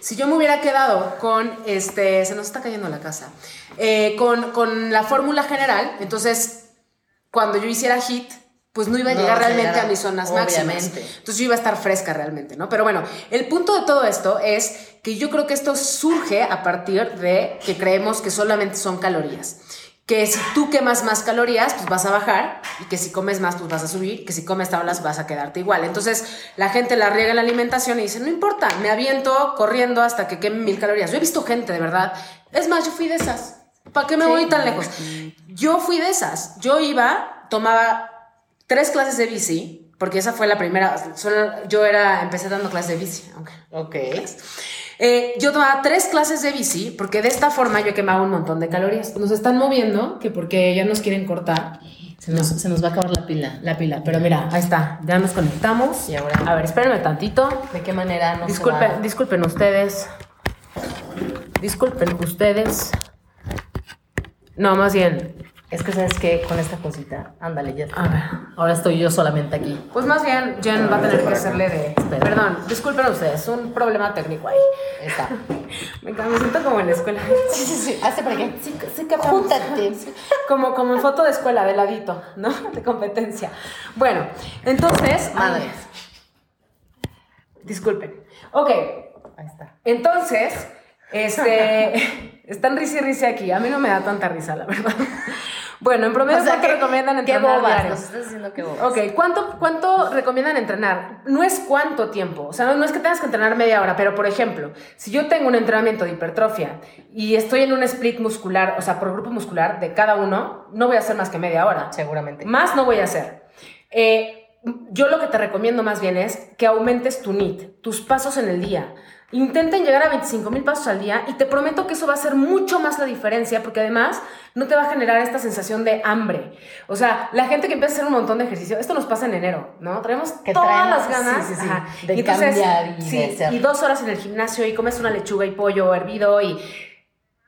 si yo me hubiera quedado con, este, se nos está cayendo la casa, Eh, con, con la fórmula general, entonces cuando yo hiciera HIT, pues no iba a llegar realmente a mis zonas máximas. obviamente. Entonces yo iba a estar fresca realmente, ¿no? Pero bueno, el punto de todo esto es que yo creo que esto surge a partir de que creemos que solamente son calorías. Que si tú quemas más calorías, pues vas a bajar, y que si comes más, pues vas a subir, que si comes tablas vas a quedarte igual. Entonces la gente la riega en la alimentación y dice, no importa, me aviento corriendo hasta que queme mil calorías. Yo he visto gente, de verdad. Es más, yo fui de esas. ¿Para qué me Sí. voy tan lejos? Yo fui de esas. Yo iba, tomaba tres clases de bici, porque esa fue la primera. solo- yo era, empecé dando clases de bici. Ok. Eh, yo tomaba tres clases de bici, porque de esta forma yo quemaba un montón de calorías. Nos están moviendo, que porque ya nos quieren cortar Se nos, se nos va a acabar la pila. la pila. Pero mira, ahí está, ya nos conectamos. Y ahora- A ver, espérenme tantito. ¿De qué manera no se Disculpen, va? disculpen ustedes. Disculpen ustedes. No, más bien, Es que sabes que con esta cosita, ándale, ya está. a ver. Ahora estoy yo solamente aquí. Pues más bien, Jen va a tener que hacerle de. Espera. Perdón, disculpen ustedes, un problema técnico ahí. Está. [laughs] Me, me siento como en la escuela. Sí, sí, sí. Hazte para qué. Sí, sí que Júntate. Como, como en foto de escuela, de ladito, ¿no? De competencia. Bueno, entonces. Madre. ay, disculpen. Ok, Ahí está. entonces, este. [laughs] Están risa y risa aquí. A mí no me da tanta risa, la verdad. [laughs] Bueno, en promedio, ¿cuánto que- recomiendan Qué entrenar bobas. diario? Nos estás diciendo que bobas. Ok, ¿cuánto, ¿cuánto recomiendan entrenar? No es cuánto tiempo, o sea, no, no es que tengas que entrenar media hora, pero por ejemplo, si yo tengo un entrenamiento de hipertrofia y estoy en un split muscular, o sea, por grupo muscular de cada uno, no voy a hacer más que media hora. Seguramente. Más no voy a hacer. Eh, yo lo que te recomiendo más bien es que aumentes tu NIT, tus pasos en el día. Intenten llegar a 25 mil pasos al día y te prometo que eso va a hacer mucho más la diferencia porque además no te va a generar esta sensación de hambre. O sea, la gente que empieza a hacer un montón de ejercicio, esto nos pasa en enero, ¿no? Traemos Que todas traemos- las ganas sí, sí, sí, ajá. de Y entonces, cambiar y de ser. y dos horas en el gimnasio y comes una lechuga y pollo hervido y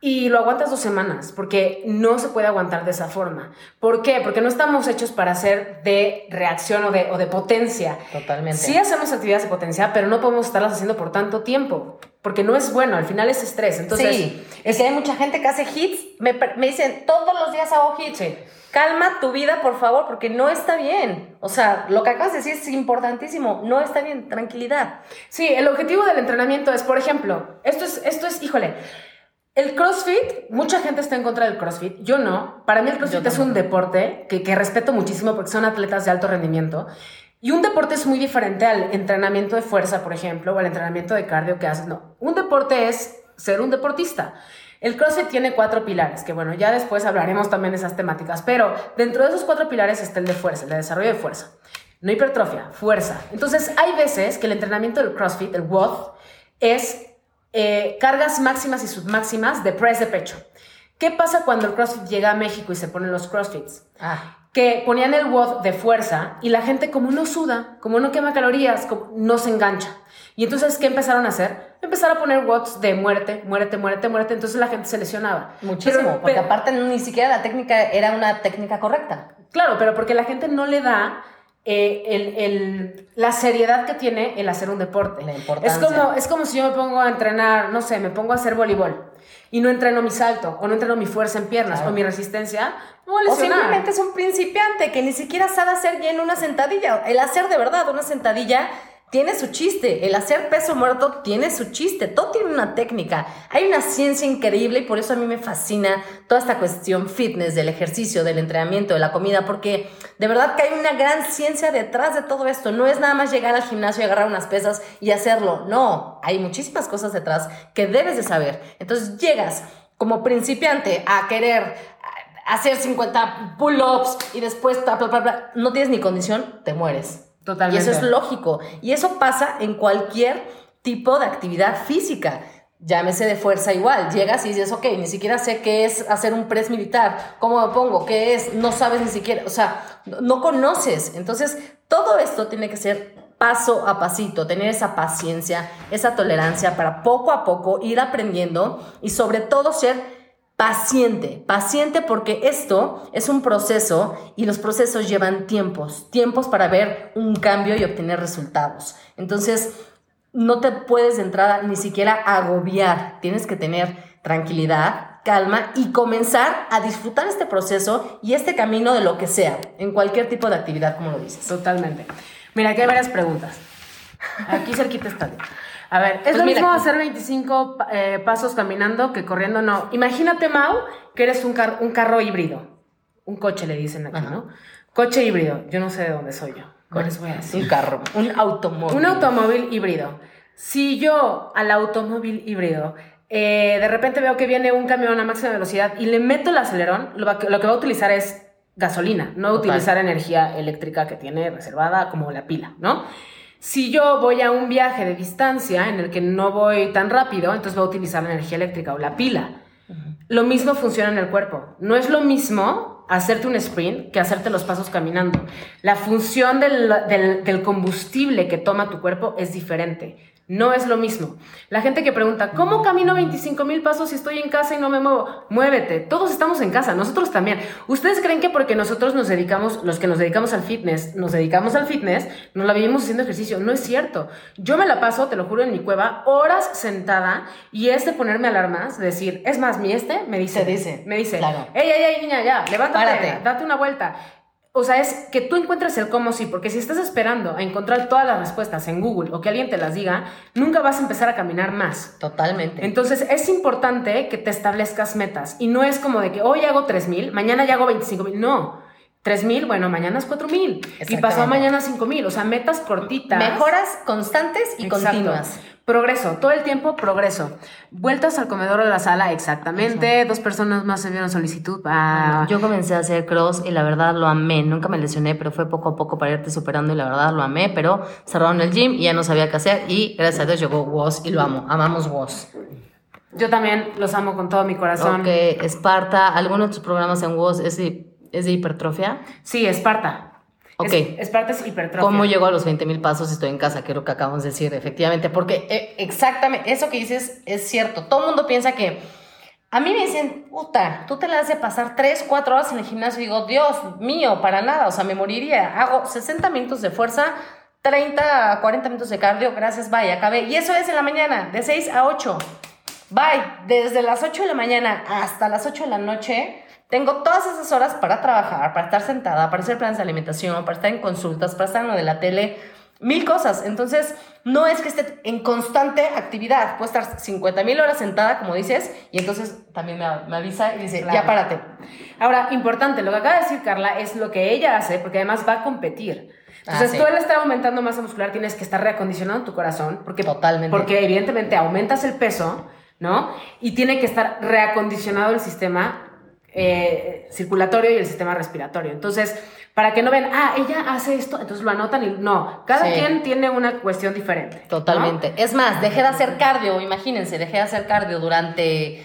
y lo aguantas dos semanas, porque no se puede aguantar de esa forma. ¿Por qué? Porque no estamos hechos para hacer de reacción o de, o de potencia. Totalmente. Sí hacemos actividades de potencia, pero no podemos estarlas haciendo por tanto tiempo, porque no es bueno, al final es estrés. Entonces, sí, es que hay mucha gente que hace hits. Me, dicen, todos los días hago hits. Sí. Calma tu vida, por favor, porque no está bien. O sea, lo que acabas de decir es importantísimo. No está bien, tranquilidad. Sí, el objetivo del entrenamiento es, por ejemplo, esto es, esto es, híjole, el CrossFit, mucha gente está en contra del CrossFit, yo no. Para mí el CrossFit es un deporte que, que respeto muchísimo porque son atletas de alto rendimiento. Y un deporte es muy diferente al entrenamiento de fuerza, por ejemplo, o al entrenamiento de cardio que haces. No, un deporte es ser un deportista. El CrossFit tiene cuatro pilares, que bueno, ya después hablaremos también de esas temáticas, pero dentro de esos cuatro pilares está el de fuerza, el de desarrollo de fuerza. No hipertrofia, fuerza. Entonces, hay veces que el entrenamiento del CrossFit, el WOD, es eh, cargas máximas y submáximas de press de pecho. ¿Qué pasa cuando el CrossFit llega a México y se ponen los CrossFits? Ah, Que ponían el WOD de fuerza y la gente como no suda, como no quema calorías, como no se engancha. Y entonces, ¿qué empezaron a hacer? Empezaron a poner WODs de muerte, muerte, muerte, muerte. Entonces la gente se lesionaba. muchísimo, Pero- porque pero- aparte ni siquiera la técnica era una técnica correcta. Claro, pero porque la gente no le da eh, el- el- la seriedad que tiene el hacer un deporte. Es como, es como si yo me pongo a entrenar, no sé, me pongo a hacer voleibol y no entreno mi salto, o no entreno mi fuerza en piernas, Claro. o mi resistencia, O simplemente es un principiante que ni siquiera sabe hacer bien una sentadilla. El hacer de verdad una sentadilla tiene su chiste. El hacer peso muerto tiene su chiste. Todo tiene una técnica. Hay una ciencia increíble y por eso a mí me fascina toda esta cuestión fitness, del ejercicio, del entrenamiento, de la comida, porque de verdad que hay una gran ciencia detrás de todo esto. No es nada más llegar al gimnasio y agarrar unas pesas y hacerlo. No, hay muchísimas cosas detrás que debes de saber. Entonces llegas como principiante a querer hacer 50 pull-ups y después bla, bla, bla, no tienes ni condición, te mueres. Y eso es lógico. Y eso pasa en cualquier tipo de actividad física. Llámese de fuerza igual. Llegas y dices, ok, ni siquiera sé qué es hacer un press militar. ¿Cómo me pongo? ¿Qué es? No sabes ni siquiera. O sea, no conoces. Entonces, todo esto tiene que ser paso a pasito, tener esa paciencia, esa tolerancia para poco a poco ir aprendiendo y sobre todo ser Paciente, paciente porque esto es un proceso y los procesos llevan tiempos, tiempos para ver un cambio y obtener resultados. Entonces, no te puedes de entrada ni siquiera agobiar, tienes que tener tranquilidad, calma y comenzar a disfrutar este proceso y este camino de lo que sea, en cualquier tipo de actividad, como lo dices. Totalmente. Mira, aquí hay varias preguntas. Aquí cerquita está. A ver, ¿es Pues lo mismo aquí- hacer 25 pa- eh, pasos caminando que corriendo? No. Imagínate, Mau, que eres un, car- un carro híbrido. Un coche le dicen aquí, Ajá. ¿no? Coche híbrido. Yo no sé de dónde soy yo. ¿Cuál les voy a decir? Un [laughs] carro, un automóvil. Un automóvil híbrido. Si yo al automóvil híbrido eh, de repente veo que viene un camión a máxima velocidad y le meto el acelerón, lo, va- lo que va a utilizar es gasolina, no Total. utilizar energía eléctrica que tiene reservada como la pila, ¿no? Si yo voy a un viaje de distancia en el que no voy tan rápido, entonces voy a utilizar la energía eléctrica o la pila. Lo mismo funciona en el cuerpo. No es lo mismo hacerte un sprint que hacerte los pasos caminando. La función del, del- del combustible que toma tu cuerpo es diferente. No es lo mismo. La gente que pregunta, ¿cómo camino 25 mil pasos si estoy en casa y no me muevo? Muévete. Todos estamos en casa, nosotros también. ¿Ustedes creen que porque nosotros nos dedicamos, los que nos dedicamos al fitness, nos dedicamos al fitness, nos la vivimos haciendo ejercicio? No es cierto. Yo me la paso, te lo juro, en mi cueva, horas sentada y es de ponerme alarmas, de decir, es más, mi este me dice, dice, me dice, claro. ey, ey, ey, niña, ya, levántate, Párate. date una vuelta. O sea, es que tú encuentres el cómo sí, porque si estás esperando a encontrar todas las respuestas en Google o que alguien te las diga, nunca vas a empezar a caminar más. Totalmente. Entonces es importante que te establezcas metas y no es como de que hoy hago 3000, mañana ya hago 25000, no. 3000, bueno, mañana es 4000 y pasado Exactamente. mañana 5000, o sea, metas cortitas. Mejoras constantes y Exacto. continuas. Progreso, todo el tiempo progreso. Vueltas al comedor o a la sala, exactamente. Dos personas más enviaron solicitud para... Yo comencé a hacer cross y la verdad lo amé. Nunca me lesioné, pero fue poco a poco para irte superando y la verdad lo amé. Pero cerraron el gym y ya no sabía qué hacer. Y gracias a Dios llegó WOS y lo amo. Amamos WOS. Yo también los amo con todo mi corazón. Ok, Esparta, ¿alguno de tus programas en WOS es de, es de hipertrofia? Sí, Esparta. Ok. Es- Esparta es hipertrofia. ¿Cómo llego a los 20 mil pasos? Estoy en casa, que es lo que acabamos de decir, efectivamente. Porque eh, exactamente, eso que dices es cierto. Todo el mundo piensa que. A mí me dicen, puta, tú te la has de pasar 3, 4 horas en el gimnasio. Y digo, Dios mío, para nada, o sea, me moriría. Hago 60 minutos de fuerza, 30 a 40 minutos de cardio, gracias, bye, acabé. Y eso es en la mañana, de 6 a 8. Bye, desde las 8 de la mañana hasta las 8 de la noche, tengo todas esas horas para trabajar, para estar sentada, para hacer planes de alimentación, para estar en consultas, para estar en lo de la tele, mil cosas. Entonces, no es que esté en constante actividad, puedo estar 50 mil horas sentada, como dices, y entonces también me, me avisa y dice, Claro. ya párate. Ahora, importante, lo que acaba de decir Carla es lo que ella hace, porque además va a competir. Entonces, Ah, sí. tú al estar aumentando masa muscular tienes que estar reacondicionando tu corazón, porque, Totalmente. porque evidentemente aumentas el peso, ¿no? Y tiene que estar reacondicionado el sistema eh, circulatorio y el sistema respiratorio. Entonces, para que no vean, ah, ella hace esto, entonces lo anotan y no, cada Sí. quien tiene una cuestión diferente. ¿no? Totalmente. Es más, dejé de hacer cardio, imagínense, dejé de hacer cardio durante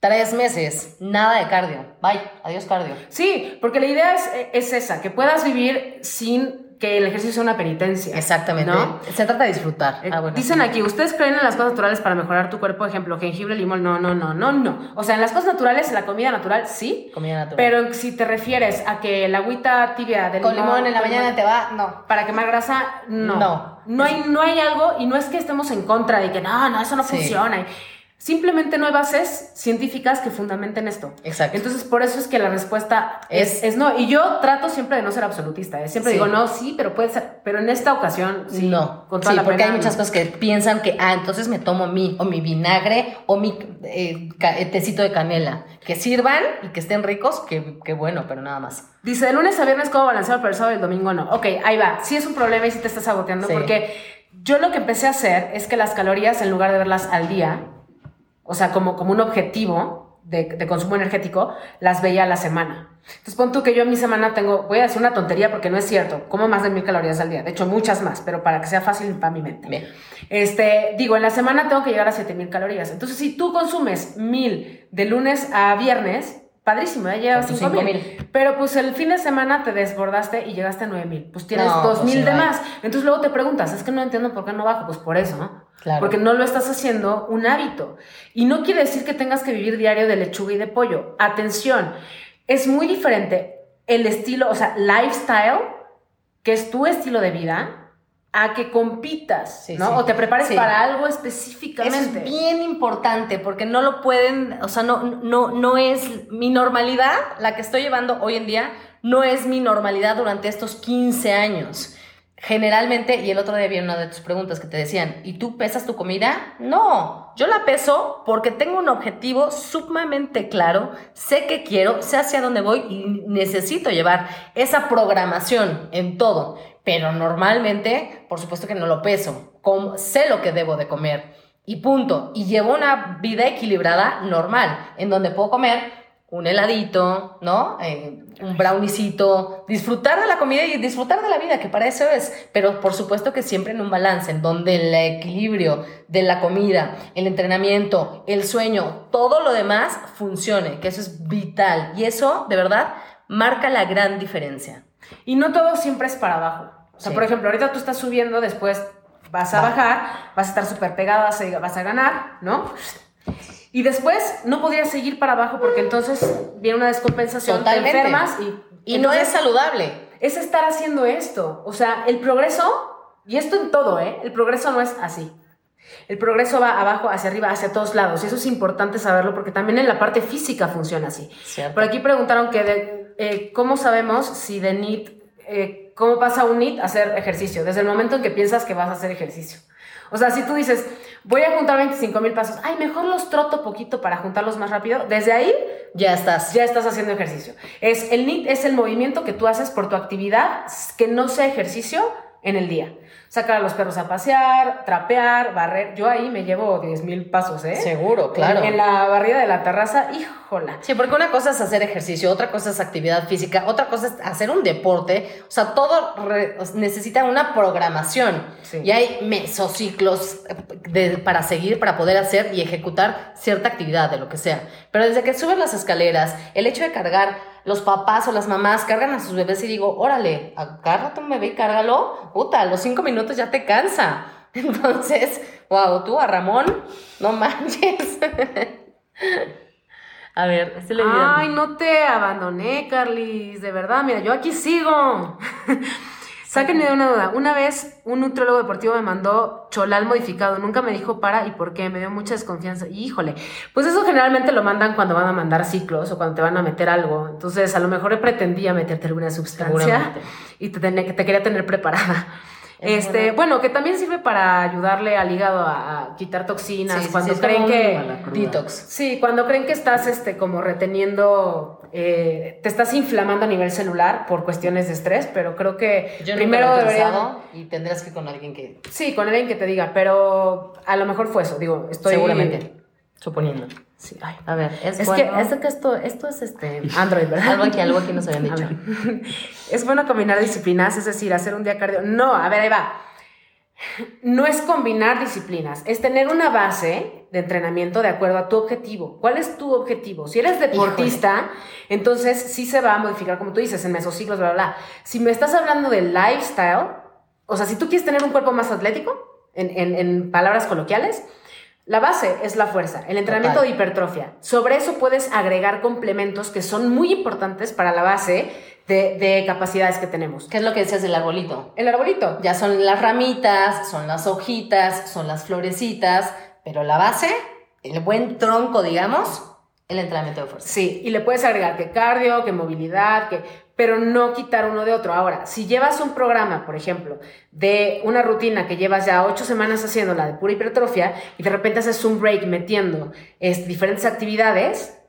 tres meses. Nada de cardio. Bye, adiós cardio. Sí, porque la idea es, es esa, que puedas vivir sin que el ejercicio sea una penitencia. Exactamente. ¿no? Se trata de disfrutar. Eh, Ah, bueno, Dicen aquí, ¿ustedes creen en las cosas naturales para mejorar tu cuerpo? Ejemplo, jengibre, limón. No, no, no, no, no. O sea, en las cosas naturales, la comida natural, sí. Comida natural. Pero si te refieres a que la agüita tibia de con limón en la mañana te va, no. para quemar grasa, no. No. No hay, no hay algo, y no es que estemos en contra de que no, no, eso no Sí. funciona. Simplemente no hay bases científicas que fundamenten esto. Exacto. Entonces, por eso es que la respuesta es, Es- es no. Y yo trato siempre de no ser absolutista. ¿eh? Siempre Sí. digo, no, sí, pero puede ser. Pero en esta ocasión, sí. no, Con toda sí, la porque pena, hay muchas no. cosas que piensan que, ah, entonces me tomo mi, o mi vinagre, o mi eh, eh, tecito de canela. Que sirvan y que estén ricos, que, que bueno, pero nada más. Dice, de lunes a viernes, ¿cómo balancear? Pero el sábado y el domingo no. Ok, ahí va. Sí es un problema y sí te estás saboteando Sí. porque yo lo que empecé a hacer es que las calorías, en lugar de verlas al día, o sea, como, como un objetivo de, de consumo energético, las veía a la semana. Entonces pon tú que yo en mi semana tengo, voy a decir una tontería porque no es cierto, como más de mil calorías al día, de hecho muchas más, pero para que sea fácil para mi mente. Bien. Este, digo, en la semana tengo que llegar a 7000 calorías. Entonces, si tú consumes 1000 de lunes a viernes, padrísimo, ya llegas a Son tus 5000. 5000. Pero pues el fin de semana te desbordaste y llegaste a 9000. Pues tienes No, 2000 pues sí, de más. Entonces luego te preguntas, es que no entiendo por qué no bajo. Pues por eso, ¿no? Claro. Porque no lo estás haciendo un hábito. Y no quiere decir que tengas que vivir diario de lechuga y de pollo. Atención, es muy diferente el estilo, o sea, lifestyle, que es tu estilo de vida, a que compitas, Sí, ¿no? sí. O te prepares Sí. para algo Eso específicamente. es bien importante porque no lo pueden, o sea, no, no, no es mi normalidad, la que estoy llevando hoy en día, no es mi normalidad durante estos 15 años. Generalmente, y el otro día vi una de tus preguntas que te decían, ¿y tú pesas tu comida? No, yo la peso porque tengo un objetivo sumamente claro, sé que quiero, sé hacia dónde voy y necesito llevar esa programación en todo. Pero normalmente, por supuesto que no lo peso, sé lo que debo de comer y punto. Y llevo una vida equilibrada normal, en donde puedo comer un heladito, ¿no? Eh, un browniecito, disfrutar de la comida y disfrutar de la vida, que para eso es. Pero por supuesto que siempre en un balance, en donde el equilibrio de la comida, el entrenamiento, el sueño, todo lo demás funcione, que eso es vital. Y eso, de verdad, marca la gran diferencia. Y no todo siempre es para abajo. O sea, Sí. por ejemplo, ahorita tú estás subiendo, después vas a Va. bajar, vas a estar súper pegada, vas a- vas a ganar, ¿no? Y después no podrías seguir para abajo porque entonces viene una descompensación, Totalmente. te enfermas y, Y no es saludable. es estar haciendo esto. O sea, el progreso, y esto en todo, ¿eh? El progreso no es así. El progreso va abajo, hacia arriba, hacia todos lados. Y eso es importante saberlo porque también en la parte física funciona así. Cierto. Por aquí preguntaron que de, eh, cómo sabemos si de NIT, eh, cómo pasa un NIT a hacer ejercicio, desde el momento en que piensas que vas a hacer ejercicio. O sea, si tú dices, voy a juntar 25 mil pasos, ay, mejor los troto poquito para juntarlos más rápido, desde ahí Ya estás. ya estás haciendo ejercicio. Es, el NIT es el movimiento que tú haces por tu actividad que no sea ejercicio en el día. Sacar a los perros a pasear, trapear, barrer. Yo ahí me llevo 10 mil pasos, ¿eh? Seguro, claro. En, la barrida de la terraza, híjola. Sí, porque una cosa es hacer ejercicio, otra cosa es actividad física, otra cosa es hacer un deporte. O sea, todo necesita una programación. Sí. Y hay mesociclos eh, de- para seguir, para poder hacer y ejecutar cierta actividad de lo que sea. Pero desde que subes las escaleras, el hecho de cargar, los papás o las mamás cargan a sus bebés y digo, órale, agárrate un bebé y cárgalo, puta, a los cinco minutos ya te cansa. [laughs] Entonces, wow, tú a Ramón, no manches. [laughs] A ver, este le Ay, no te abandoné, Carlis. De verdad, mira, yo aquí sigo. [laughs] Sáquenme de una duda. Una vez un nutriólogo deportivo me mandó cholal modificado. Nunca me dijo para y por qué. Me dio mucha desconfianza. Híjole. Pues eso generalmente lo mandan cuando van a mandar ciclos o cuando te van a meter algo. Entonces, a lo mejor pretendía meterte alguna sustancia y te, te quería tener preparada. Este, bueno, que también sirve para ayudarle al hígado a, a quitar toxinas Sí, cuando sí, creen que detox. Sí, cuando creen que estás este, como reteniendo, eh, te estás inflamando a nivel celular por cuestiones de estrés, pero creo que Yo primero utilizado y tendrás que con alguien que... Sí, con alguien que te diga, pero a lo mejor fue eso, digo, estoy... Seguramente. Suponiendo. Sí, ay. A ver, es, Es bueno. que, es que esto, esto es este Android, ¿verdad? Algo aquí, algo aquí nos habían [laughs] dicho. Es bueno combinar disciplinas, es decir, hacer un día cardio. No, a ver, ahí va. No es combinar disciplinas, es tener una base de entrenamiento de acuerdo a tu objetivo. ¿Cuál es tu objetivo? Si eres deportista, entonces sí se va a modificar, como tú dices, en mesociclos, bla, bla, bla. Si me estás hablando de lifestyle, o sea, si tú quieres tener un cuerpo más atlético, en, en- en palabras coloquiales, la base es la fuerza, el entrenamiento Total. de hipertrofia. Sobre eso puedes agregar complementos que son muy importantes para la base de, de capacidades que tenemos. ¿Qué es lo que decías del arbolito? El arbolito. Ya son las ramitas, son las hojitas, son las florecitas, pero la base, el buen tronco, digamos, el entrenamiento de fuerza. Sí, y le puedes agregar que cardio, que movilidad, que pero no quitar uno de otro. Ahora, si llevas un programa, por ejemplo, de una rutina que llevas ya ocho semanas haciéndola de pura hipertrofia y de repente haces un break metiendo este, diferentes actividades,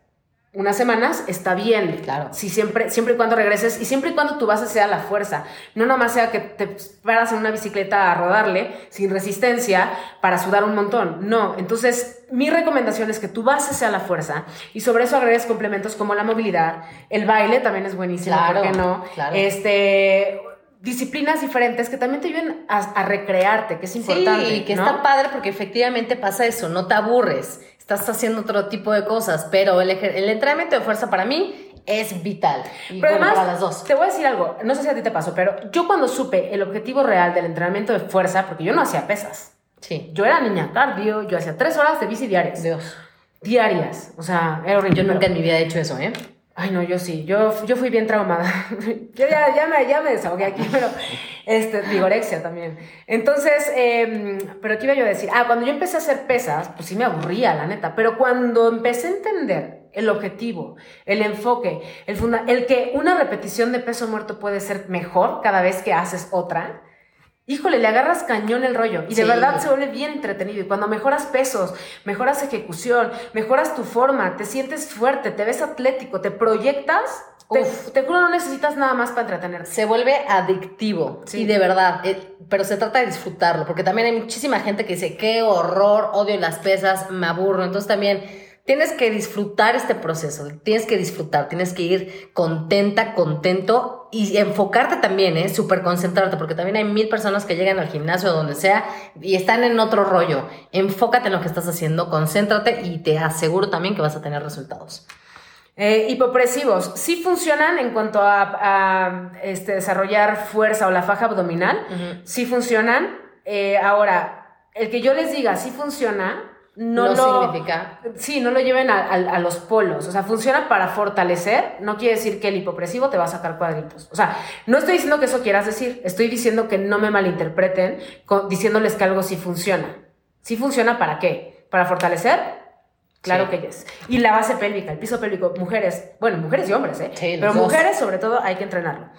unas semanas está bien. Claro. Si siempre, siempre y cuando regreses y siempre y cuando tu base sea la fuerza. No nomás sea que te paras en una bicicleta a rodarle sin resistencia para sudar un montón. No. Entonces, mi recomendación es que tu base sea la fuerza y sobre eso agregues complementos como la movilidad. El baile también es buenísimo, Claro, ¿por qué no? claro. Este. Disciplinas diferentes que también te ayuden a, a recrearte, que es importante. Sí, que ¿no? está padre porque efectivamente pasa eso, no te aburres, estás haciendo otro tipo de cosas, pero el, el entrenamiento de fuerza para mí es vital. Y Pero además, las dos. te voy a decir algo, no sé si a ti te pasó, pero yo cuando supe el objetivo real del entrenamiento de fuerza, porque yo no hacía pesas, Sí. yo era niña cardio, yo hacía tres horas de bici diarias. Dios. Diarias, o sea, era horrible. Yo nunca pero- en mi vida he hecho eso, ¿eh? Ay, no, yo sí, yo, yo fui bien traumada. [laughs] yo ya, ya, me, ya me desahogué aquí, pero este, vigorexia también. Entonces, em, pero ¿qué iba yo a decir? Ah, cuando yo empecé a hacer pesas, pues sí me aburría, la neta, pero cuando empecé a entender el objetivo, el enfoque, el, funda el que una repetición de peso muerto puede ser mejor cada vez que haces otra, híjole, le agarras cañón el rollo y de Sí. verdad se vuelve bien entretenido. Y cuando mejoras pesos, mejoras ejecución, mejoras tu forma, te sientes fuerte, te ves atlético, te proyectas, te, Uf. te juro, no necesitas nada más para entretenerte. Se vuelve adictivo. Sí. Y de verdad, eh, pero se trata de disfrutarlo, porque también hay muchísima gente que dice, qué horror, odio las pesas, me aburro. Entonces también tienes que disfrutar este proceso, tienes que disfrutar, tienes que ir contenta, contento y enfocarte también, ¿eh? Súper concentrarte, porque también hay mil personas que llegan al gimnasio o donde sea y están en otro rollo. Enfócate en lo que estás haciendo, concéntrate y te aseguro también que vas a tener resultados. Eh, hipopresivos, sí funcionan en cuanto a, a, este, desarrollar fuerza o la faja abdominal, Ujú. sí funcionan. Eh, ahora, el que yo les diga sí funciona, no, No lo, significa- Sí, no lo lleven a, a- a los polos. O sea, funciona para fortalecer. No quiere decir que el hipopresivo te va a sacar cuadritos. O sea, no estoy diciendo que eso quieras decir. Estoy diciendo que no me malinterpreten con- diciéndoles que algo sí funciona. ¿Sí funciona para qué? ¿Para fortalecer? Claro Sí. que yes. Y la base pélvica, el piso pélvico, mujeres, bueno, mujeres y hombres, ¿eh? Sí, Pero dos. mujeres, sobre todo, hay que entrenarlo.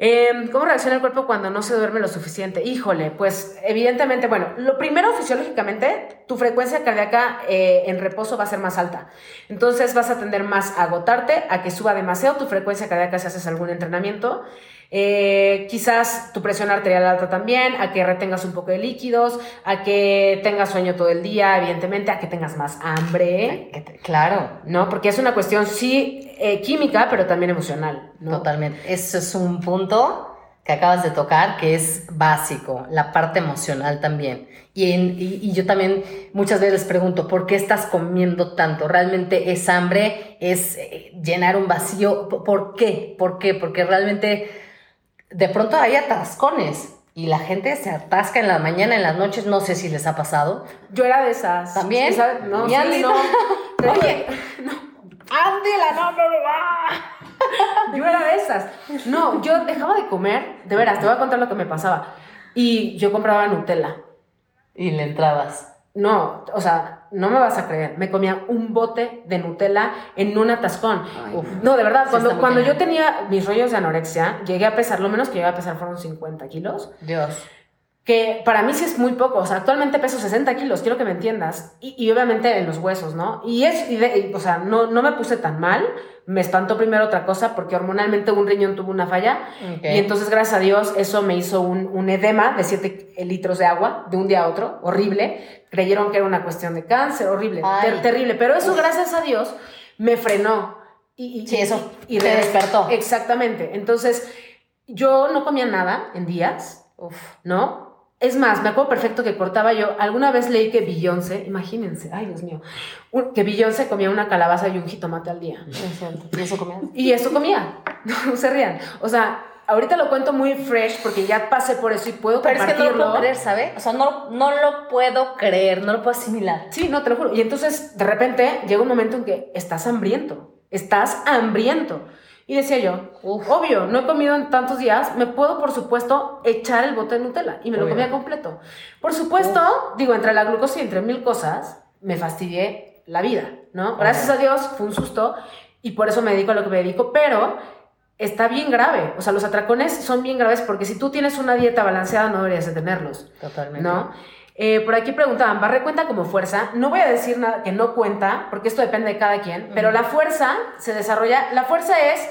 Eh, ¿Cómo reacciona el cuerpo cuando no se duerme lo suficiente? Híjole, pues evidentemente, bueno, lo primero fisiológicamente, tu frecuencia cardíaca eh, en reposo va a ser más alta. Entonces vas a tender más a agotarte, a que suba demasiado tu frecuencia cardíaca si haces algún entrenamiento. Eh, quizás tu presión arterial alta también, a que retengas un poco de líquidos, a que tengas sueño todo el día, evidentemente, a que tengas más hambre, Claro, ¿no? Porque es una cuestión, sí, eh, química, pero también emocional, ¿no? Totalmente. Eso es un punto que acabas de tocar que es básico, la parte emocional también. Y, en- y, y yo también muchas veces pregunto, ¿por qué estás comiendo tanto? ¿Realmente es hambre? ¿Es eh, llenar un vacío? ¿Por- ¿Por qué? ¿Por qué? Porque realmente de pronto hay atascones y la gente se atasca en la mañana, en las noches, no sé si les ha pasado. Yo era de esas. ¿También? Esa- no, ¿Y sí, no. Te digo- Oye. [laughs] ¡Ándela, no, no, no, no! Yo era de esas. No, yo dejaba de comer, de veras, te voy a contar lo que me pasaba. Y yo compraba Nutella. Y le entrabas. No, o sea, no me vas a creer. Me comía un bote de Nutella en un atascón. Ay, no, de verdad, cuando, cuando yo tenía mis rollos de anorexia, llegué a pesar, lo menos que llegué a pesar fueron 50 kilos. Dios. Que para mí sí es muy poco. O sea, actualmente peso 60 kilos, quiero que me entiendas. Y, y obviamente en los huesos, ¿no? Y es, y de- y, o sea, no, no me puse tan mal. Me espantó primero otra cosa porque hormonalmente un riñón tuvo una falla. Y entonces, gracias a Dios, eso me hizo un, un edema de 7 litros de agua de un día a otro, horrible. Creyeron que era una cuestión de cáncer, horrible, ter- terrible. Pero eso, gracias a Dios, me frenó. Y, y- Sí, eso te re- despertó. Exactamente. Entonces, yo no comía nada en días, Uf. ¿no? Es más, me acuerdo perfecto que cortaba yo. Alguna vez leí que Beyoncé, imagínense, ay Dios mío, que Beyoncé comía una calabaza y un jitomate al día. ¿Y eso comías? Y eso comía. [laughs] No se rían. O sea, ahorita lo cuento muy fresh porque ya pasé por eso y puedo Pero es que no lo compartirlo. puedo creer, ¿sabes? O sea, no, no lo puedo creer, no lo puedo asimilar. Sí, no, te lo juro. Y entonces, de repente, llega un momento en que estás hambriento. Estás hambriento. Y decía yo, obvio, no he comido en tantos días, me puedo, por supuesto, echar el bote de Nutella. Y me lo comía completo. Por supuesto, digo, entre la glucosa y entre mil cosas, me fastidié la vida, ¿no? Gracias a Dios, fue un susto. Y por eso me dedico a lo que me dedico. Pero está bien grave. O sea, los atracones son bien graves porque si tú tienes una dieta balanceada, no deberías de tenerlos. Totalmente. ¿no? Eh, por aquí preguntaban, ¿barre cuenta como fuerza? No voy a decir nada que no cuenta, porque esto depende de cada quien, pero la fuerza se desarrolla, la fuerza es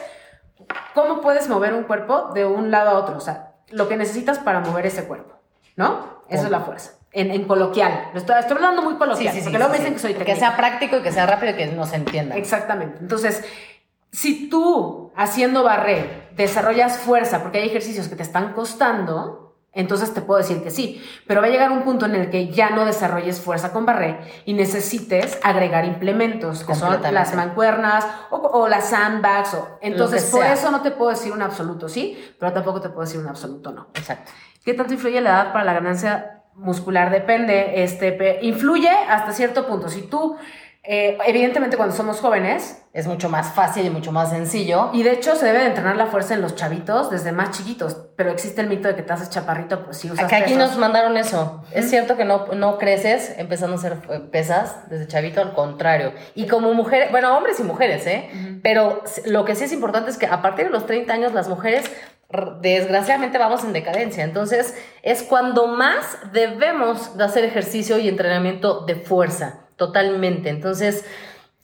cómo puedes mover un cuerpo de un lado a otro, o sea, lo que necesitas para mover ese cuerpo, ¿no? Eso es la fuerza. En, en coloquial, lo estoy, estoy hablando muy coloquial, sí, sí. porque luego sí, me dicen que soy Que técnica. sea práctico y que sea rápido y que nos entienda. Exactamente. Entonces, si tú haciendo barrer desarrollas fuerza porque hay ejercicios que te están costando, entonces te puedo decir que sí. Pero va a llegar un punto en el que ya no desarrolles fuerza con barrer y necesites agregar implementos, que son las mancuernas o, o las sandbags. O, entonces, por eso no te puedo decir un absoluto sí, pero tampoco te puedo decir un absoluto no. Exacto. ¿Qué tanto influye la edad para la ganancia muscular? Depende. Este, influye hasta cierto punto. Si tú, eh, evidentemente cuando somos jóvenes, Es mucho más fácil y mucho más sencillo. y de hecho se debe de entrenar la fuerza en los chavitos desde más chiquitos, pero existe el mito de que te haces chaparrito pues si usas Acá aquí pesos. nos mandaron eso. Es cierto que no, no creces empezando a hacer eh, pesas desde chavito, al contrario. Y como mujeres, bueno, hombres y mujeres, ¿eh? Pero s- lo que sí es importante es que a partir de los 30 años las mujeres, desgraciadamente, vamos en decadencia. Entonces, es cuando más debemos de hacer ejercicio y entrenamiento de fuerza, totalmente. Entonces...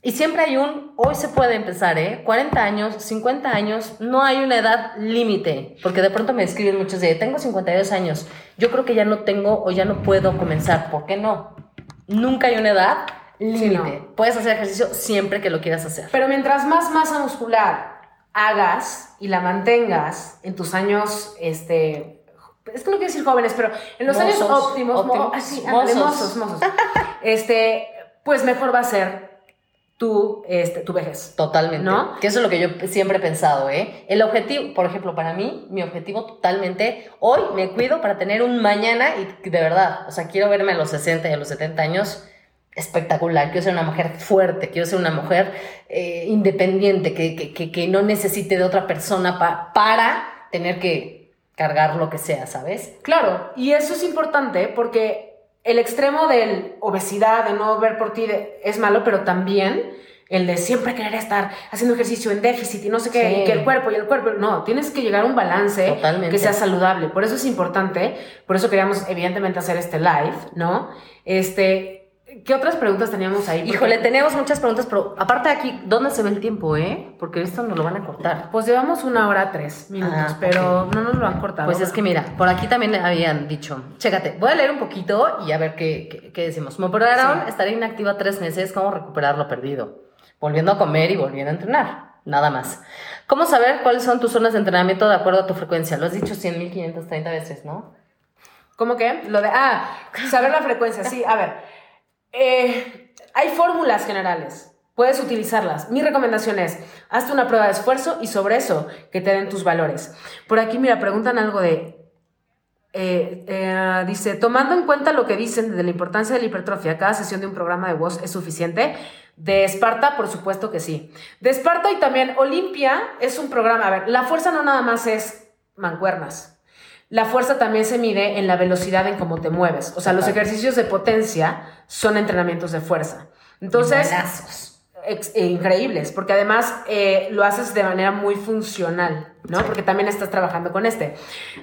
Y siempre hay un, hoy se puede empezar, ¿eh? 40 años, 50 años, no hay una edad límite, porque de pronto me escriben muchos de, tengo 52 años, yo creo que ya no tengo o ya no puedo comenzar, ¿por qué no? Nunca hay una edad límite. no. Puedes hacer ejercicio siempre que lo quieras hacer. Pero mientras más masa muscular hagas y la mantengas en tus años, este... Es que no quiero decir jóvenes, pero en los años Mozos, óptimos, mo- óptimos, así, ándale, mozos. mozos, mozos. [laughs] este, pues mejor va a ser tu, este, tu vejez. Totalmente. ¿No? Que eso es lo que yo siempre he pensado, ¿eh? El objetivo, por ejemplo, para mí, mi objetivo totalmente, hoy me cuido para tener un mañana y de verdad, o sea, quiero verme a los 60 y a los 70 años espectacular. Quiero ser una mujer fuerte, quiero ser una mujer eh, independiente, que, que, que, que no necesite de otra persona pa- para tener que cargar lo que sea, ¿sabes? Claro, y eso es importante porque el extremo de obesidad, de no ver por ti, de- es malo, pero también el de siempre querer estar haciendo ejercicio en déficit y no sé qué, Sí. y que el cuerpo y el cuerpo, no, tienes que llegar a un balance Totalmente. que sea saludable. Por eso es importante, por eso queríamos evidentemente hacer este live, ¿no? Este, ¿qué otras preguntas teníamos ahí? Híjole, teníamos muchas preguntas, pero aparte de aquí, ¿dónde se ve el tiempo, eh? Porque esto nos lo van a cortar. Pues llevamos una hora tres minutos, Ah, pero no nos lo han cortado. Pues es que mira, por aquí también habían dicho, chécate, voy a leer un poquito y a ver qué, qué, qué decimos. Me operaron, Sí. estaré inactiva tres meses, ¿cómo recuperar lo perdido? Volviendo a comer y volviendo a entrenar, nada más. ¿Cómo saber cuáles son tus zonas de entrenamiento de acuerdo a tu frecuencia? Lo has dicho 100.530 veces, ¿no? ¿Cómo que? Lo de, ah, saber la frecuencia, sí, a ver. Eh, hay fórmulas generales, puedes utilizarlas. Mi recomendación es, hazte una prueba de esfuerzo y sobre eso que te den tus valores. Por aquí, mira, preguntan algo de, eh, eh, dice, tomando en cuenta lo que dicen de la importancia de la hipertrofia, cada sesión de un programa de voz es suficiente. De Esparta, por supuesto que sí. De Esparta y también Olimpia es un programa, a ver, la fuerza no nada más es mancuernas. La fuerza también se mide en la velocidad en cómo te mueves. O sea, los ejercicios de potencia son entrenamientos de fuerza. Entonces, eh, increíbles, porque además eh, lo haces de manera muy funcional, ¿no? Porque también estás trabajando con este.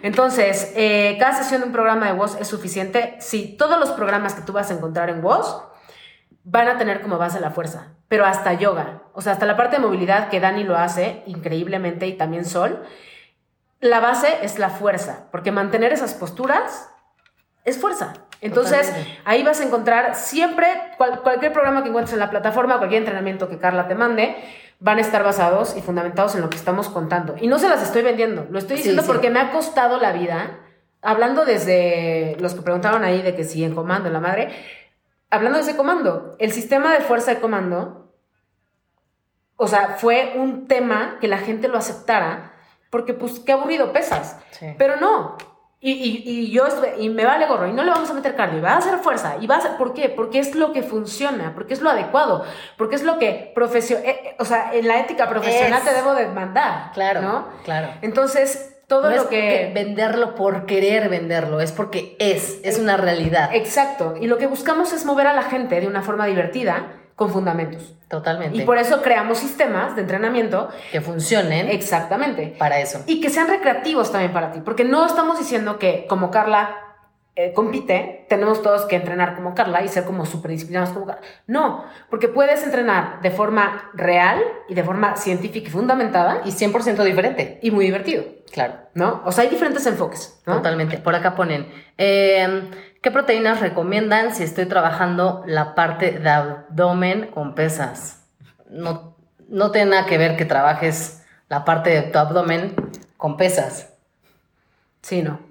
Entonces, eh, cada sesión de un programa de voz es suficiente. Si todos los programas que tú vas a encontrar en voz van a tener como base la fuerza, pero hasta yoga, o sea, hasta la parte de movilidad que Dani lo hace increíblemente y también Sol, la base es la fuerza, porque mantener esas posturas es fuerza. Entonces, Totalmente. ahí vas a encontrar siempre, cual- cualquier programa que encuentres en la plataforma, cualquier entrenamiento que Carla te mande, van a estar basados y fundamentados en lo que estamos contando. Y no se las estoy vendiendo, lo estoy Sí, diciendo sí. porque me ha costado la vida, hablando desde los que preguntaban ahí de que si en comando, en la madre, hablando de ese comando, el sistema de fuerza de comando, o sea, fue un tema que la gente lo aceptara, porque pues qué aburrido pesas. Sí. Pero no. Y, y- y yo estuve- y me vale gorro y no le vamos a meter cardio, y va a hacer fuerza y va a hacer, ¿por qué? Porque es lo que funciona, porque es lo adecuado, porque es lo que profesio, eh, eh, o sea, en la ética profesional Es. te debo de mandar, Claro, ¿no? claro. Entonces, todo no lo es que venderlo por querer venderlo, es porque es, es una realidad. Exacto, y lo que buscamos es mover a la gente de una forma divertida con fundamentos. Totalmente. Y por eso creamos sistemas de entrenamiento que funcionen exactamente para eso. y que sean recreativos también para ti, porque no estamos diciendo que como Carla eh, compite, tenemos todos que entrenar como Carla y ser como súper disciplinados como Carla. No, porque puedes entrenar de forma real y de forma científica y fundamentada Y 100% diferente. y muy divertido, Claro. ¿no? O sea, hay diferentes enfoques, ¿no? Totalmente. Por acá ponen, eh, ¿qué proteínas recomiendan si estoy trabajando la parte de abdomen con pesas? No, no tiene nada que ver que trabajes la parte de tu abdomen con pesas. Sí, no.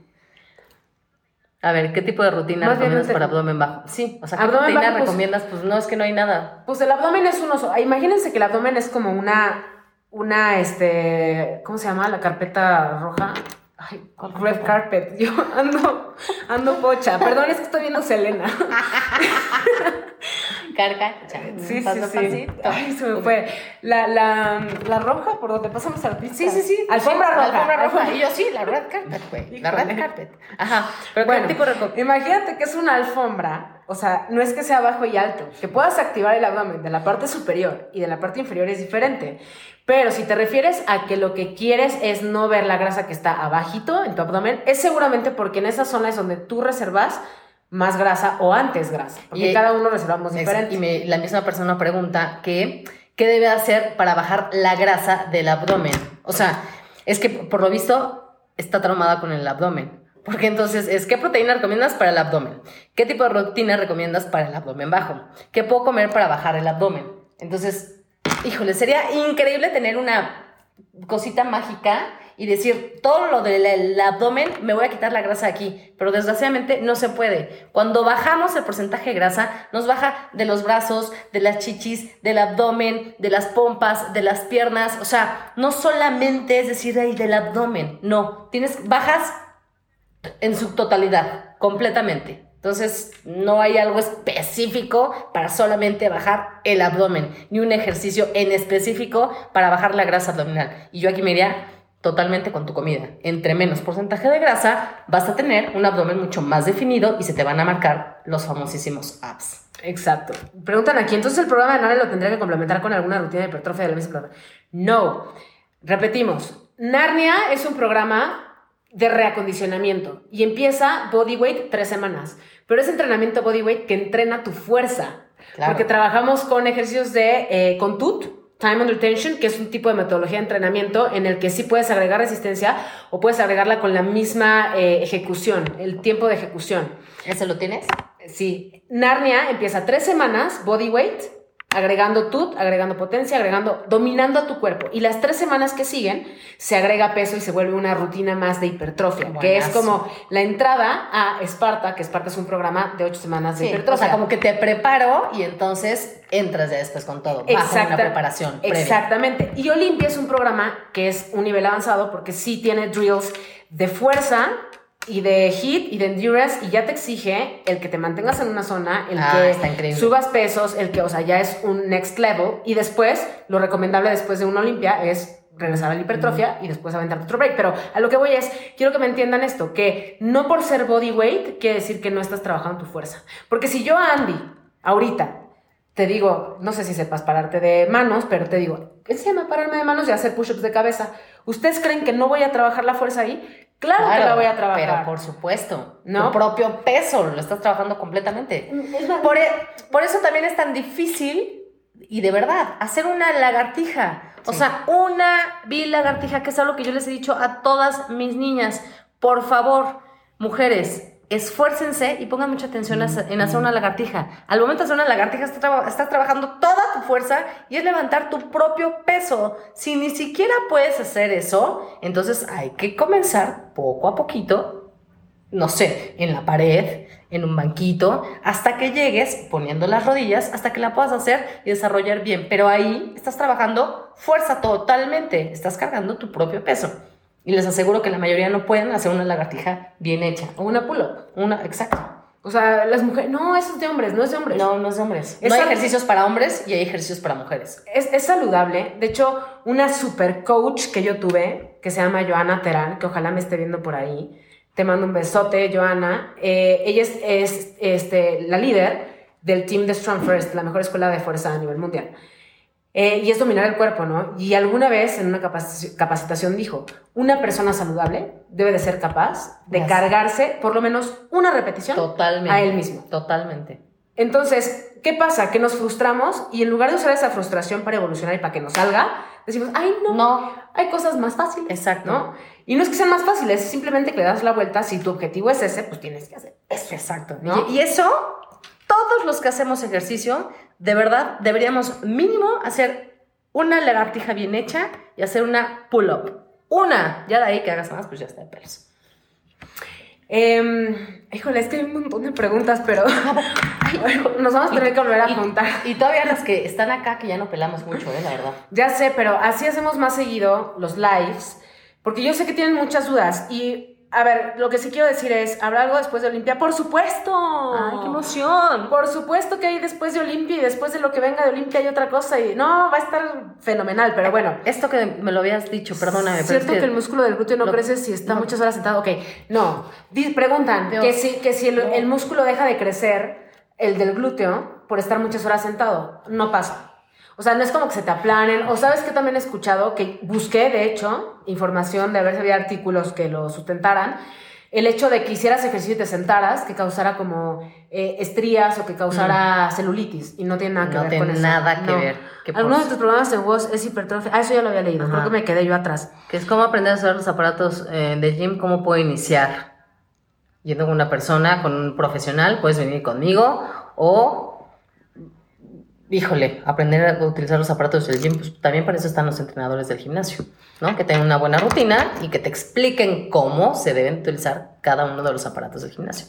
A ver, ¿qué tipo de rutina Más bien recomiendas no te- para abdomen bajo? Sí, o sea, ¿qué Abdomen bajo, pues- recomiendas? Pues no, es que no hay nada. Pues el abdomen es uno. so- Imagínense que el abdomen es como una. Una, este. ¿Cómo se llama? La carpeta roja. Ay, red carpet. [laughs] Yo ando. Ando pocha. Perdón, es que estoy viendo Selena. [laughs] Carca, Sí, paso sí, sí. pasito. Ay, se me fue. La, la, la roja por donde pasamos al piso. Sí, sí, sí. Alfombra Sí, roja. Alfombra roja. Y yo sí, la red carpet, güey. La red carpet. Ajá. Pero Bueno, ¿qué tipo de imagínate que es una alfombra, o sea, no es que sea bajo y alto, que puedas activar el abdomen de la parte superior y de la parte inferior es diferente. Pero si te refieres a que lo que quieres es no ver la grasa que está abajito en tu abdomen, es seguramente porque en esa zona es donde tú reservas más grasa o antes grasa, porque Y- cada uno reservamos diferente. Y me- la misma persona pregunta que, ¿qué debe hacer para bajar la grasa del abdomen? O sea, es que por lo visto está traumada con el abdomen. Porque entonces es, ¿qué proteína recomiendas para el abdomen? ¿Qué tipo de rutina recomiendas para el abdomen bajo? ¿Qué puedo comer para bajar el abdomen? Entonces, híjole, sería increíble tener una cosita mágica y decir, todo lo del el abdomen, me voy a quitar la grasa aquí, pero desgraciadamente no se puede. Cuando bajamos el porcentaje de grasa, nos baja de los brazos, de las chichis, del abdomen, de las pompas, de las piernas, o sea, no solamente es decir, ahí del abdomen, no, tienes, bajas en su totalidad, completamente. Entonces, no hay algo específico para solamente bajar el abdomen, ni un ejercicio en específico para bajar la grasa abdominal. Y yo aquí me iría totalmente con tu comida. Entre menos porcentaje de grasa, vas a tener un abdomen mucho más definido y se te van a marcar los famosísimos abs. Exacto. Preguntan aquí, entonces el programa de Narnia lo tendría que complementar con alguna rutina de hipertrofia de la misma plataforma. No. Repetimos. Narnia es un programa de reacondicionamiento y empieza bodyweight tres semanas, pero es entrenamiento bodyweight que entrena tu fuerza. Claro. Porque trabajamos con ejercicios de eh, con TUT, Time Under Tension, que es un tipo de metodología de entrenamiento en el que sí puedes agregar resistencia o puedes agregarla con la misma eh, ejecución, el tiempo de ejecución. ¿Ese lo tienes? Sí, Narnia empieza tres semanas, body weight, agregando tut, agregando potencia, agregando, dominando a tu cuerpo. Y las tres semanas que siguen, se agrega peso y se vuelve una rutina más de hipertrofia, que es como la entrada a Esparta, que Esparta es un programa de ocho semanas de Sí, o hipertrofia. sea, como que te preparo y entonces entras ya después con todo, bajo una preparación previa. Exactamente. Y Olimpia es un programa que es un nivel avanzado porque sí tiene drills de fuerza y de hit y de endurance y ya te exige el que te mantengas en una zona, el Ah, que subas pesos, el que, o sea, ya es un next level y después, lo recomendable después de una Olimpia es regresar a la hipertrofia y después aventarte otro break. Pero a lo que voy es, quiero que me entiendan esto, que no por ser body weight quiere decir que no estás trabajando tu fuerza. Porque si yo, Andy, ahorita, te digo, no sé si sepas pararte de manos, pero te digo, ¿qué se llama pararme de manos y hacer push-ups de cabeza? ¿Ustedes creen que no voy a trabajar la fuerza ahí? Claro, que la voy a trabajar. Pero por supuesto, ¿No? tu propio peso lo estás trabajando completamente. Es Por, e- por eso también es tan difícil y de verdad hacer una lagartija. O sea, una vil lagartija, que es algo que yo les he dicho a todas mis niñas. Por favor, mujeres, esfuércense y pongan mucha atención en hacer una lagartija. Al momento de hacer una lagartija estás, traba- estás trabajando toda tu fuerza y es levantar tu propio peso. Si ni siquiera puedes hacer eso, entonces hay que comenzar poco a poquito no sé, en la pared, en un banquito, hasta que llegues poniendo las rodillas, hasta que la puedas hacer y desarrollar bien. Pero ahí estás trabajando fuerza totalmente, estás cargando tu propio peso. Y les aseguro que la mayoría no pueden hacer una lagartija bien hecha. O una pull-up. Una, exacto. O sea, las mujeres, no, eso es de hombres, no es de hombres. No, no es de hombres. Es no hay ejercicios para hombres y hay ejercicios para mujeres. Es, es saludable. De hecho, una super coach que yo tuve, que se llama Joana Terán, que ojalá me esté viendo por ahí. Te mando un besote, Joana. Eh, ella es, es, este, la líder del team de Strong First, la mejor escuela de fuerza a nivel mundial. Eh, y es dominar el cuerpo, ¿no? Y alguna vez en una capaci- capacitación dijo, una persona saludable debe de ser capaz de Yes. cargarse por lo menos una repetición Totalmente. a él mismo. Totalmente. Entonces, ¿qué pasa? Que nos frustramos y en lugar de usar esa frustración para evolucionar y para que nos salga, decimos, ay, no, No. hay cosas más fáciles. Exacto. ¿no? Y no es que sean más fáciles, es simplemente que le das la vuelta. Si tu objetivo es ese, pues tienes que hacer eso. Exacto. ¿no? Y, y eso, todos los que hacemos ejercicio, de verdad, deberíamos mínimo hacer una lagartija bien hecha y hacer una pull-up. Una. Ya de ahí que hagas más, pues ya está de pelos. Em, híjole, es que hay un montón de preguntas, pero [laughs] nos vamos a tener que volver a Y- juntar. Y todavía las que están acá, que ya no pelamos mucho, ¿eh? La verdad. Ya sé, pero así hacemos más seguido los lives, porque yo sé que tienen muchas dudas. Y, a ver, lo que sí quiero decir es, ¿habrá algo después de Olimpia? ¡Por supuesto! ¡Ay, qué emoción! Por supuesto que hay después de Olimpia y después de lo que venga de Olimpia hay otra cosa y no, va a estar fenomenal, pero bueno. Esto que me lo habías dicho, perdóname, pero Cierto es que, el músculo del glúteo no, crece si está no. muchas horas sentado. Ok, no. Preguntan que si, que si el, el músculo deja de crecer, el del glúteo, por estar muchas horas sentado. No pasa. O sea, no es como que se te aplanen. O sabes que también he escuchado, que busqué, de hecho, información de ver si había artículos que lo sustentaran. El hecho de que hicieras ejercicio y te sentaras, que causara como eh, estrías o que causara celulitis. Y no tiene nada que No ver tiene con eso. nada que No. ver. Que por- Alguno de tus problemas en voz es hipertrofia. Ah, eso ya lo había leído. Ajá. Creo que me quedé yo atrás. Que es cómo aprender a usar los aparatos eh, de gym, cómo puedo iniciar. Yendo con una persona, con un profesional, puedes venir conmigo o, híjole, aprender a utilizar los aparatos del gym, pues también para eso están los entrenadores del gimnasio, ¿no? Que tengan una buena rutina y que te expliquen cómo se deben utilizar cada uno de los aparatos del gimnasio.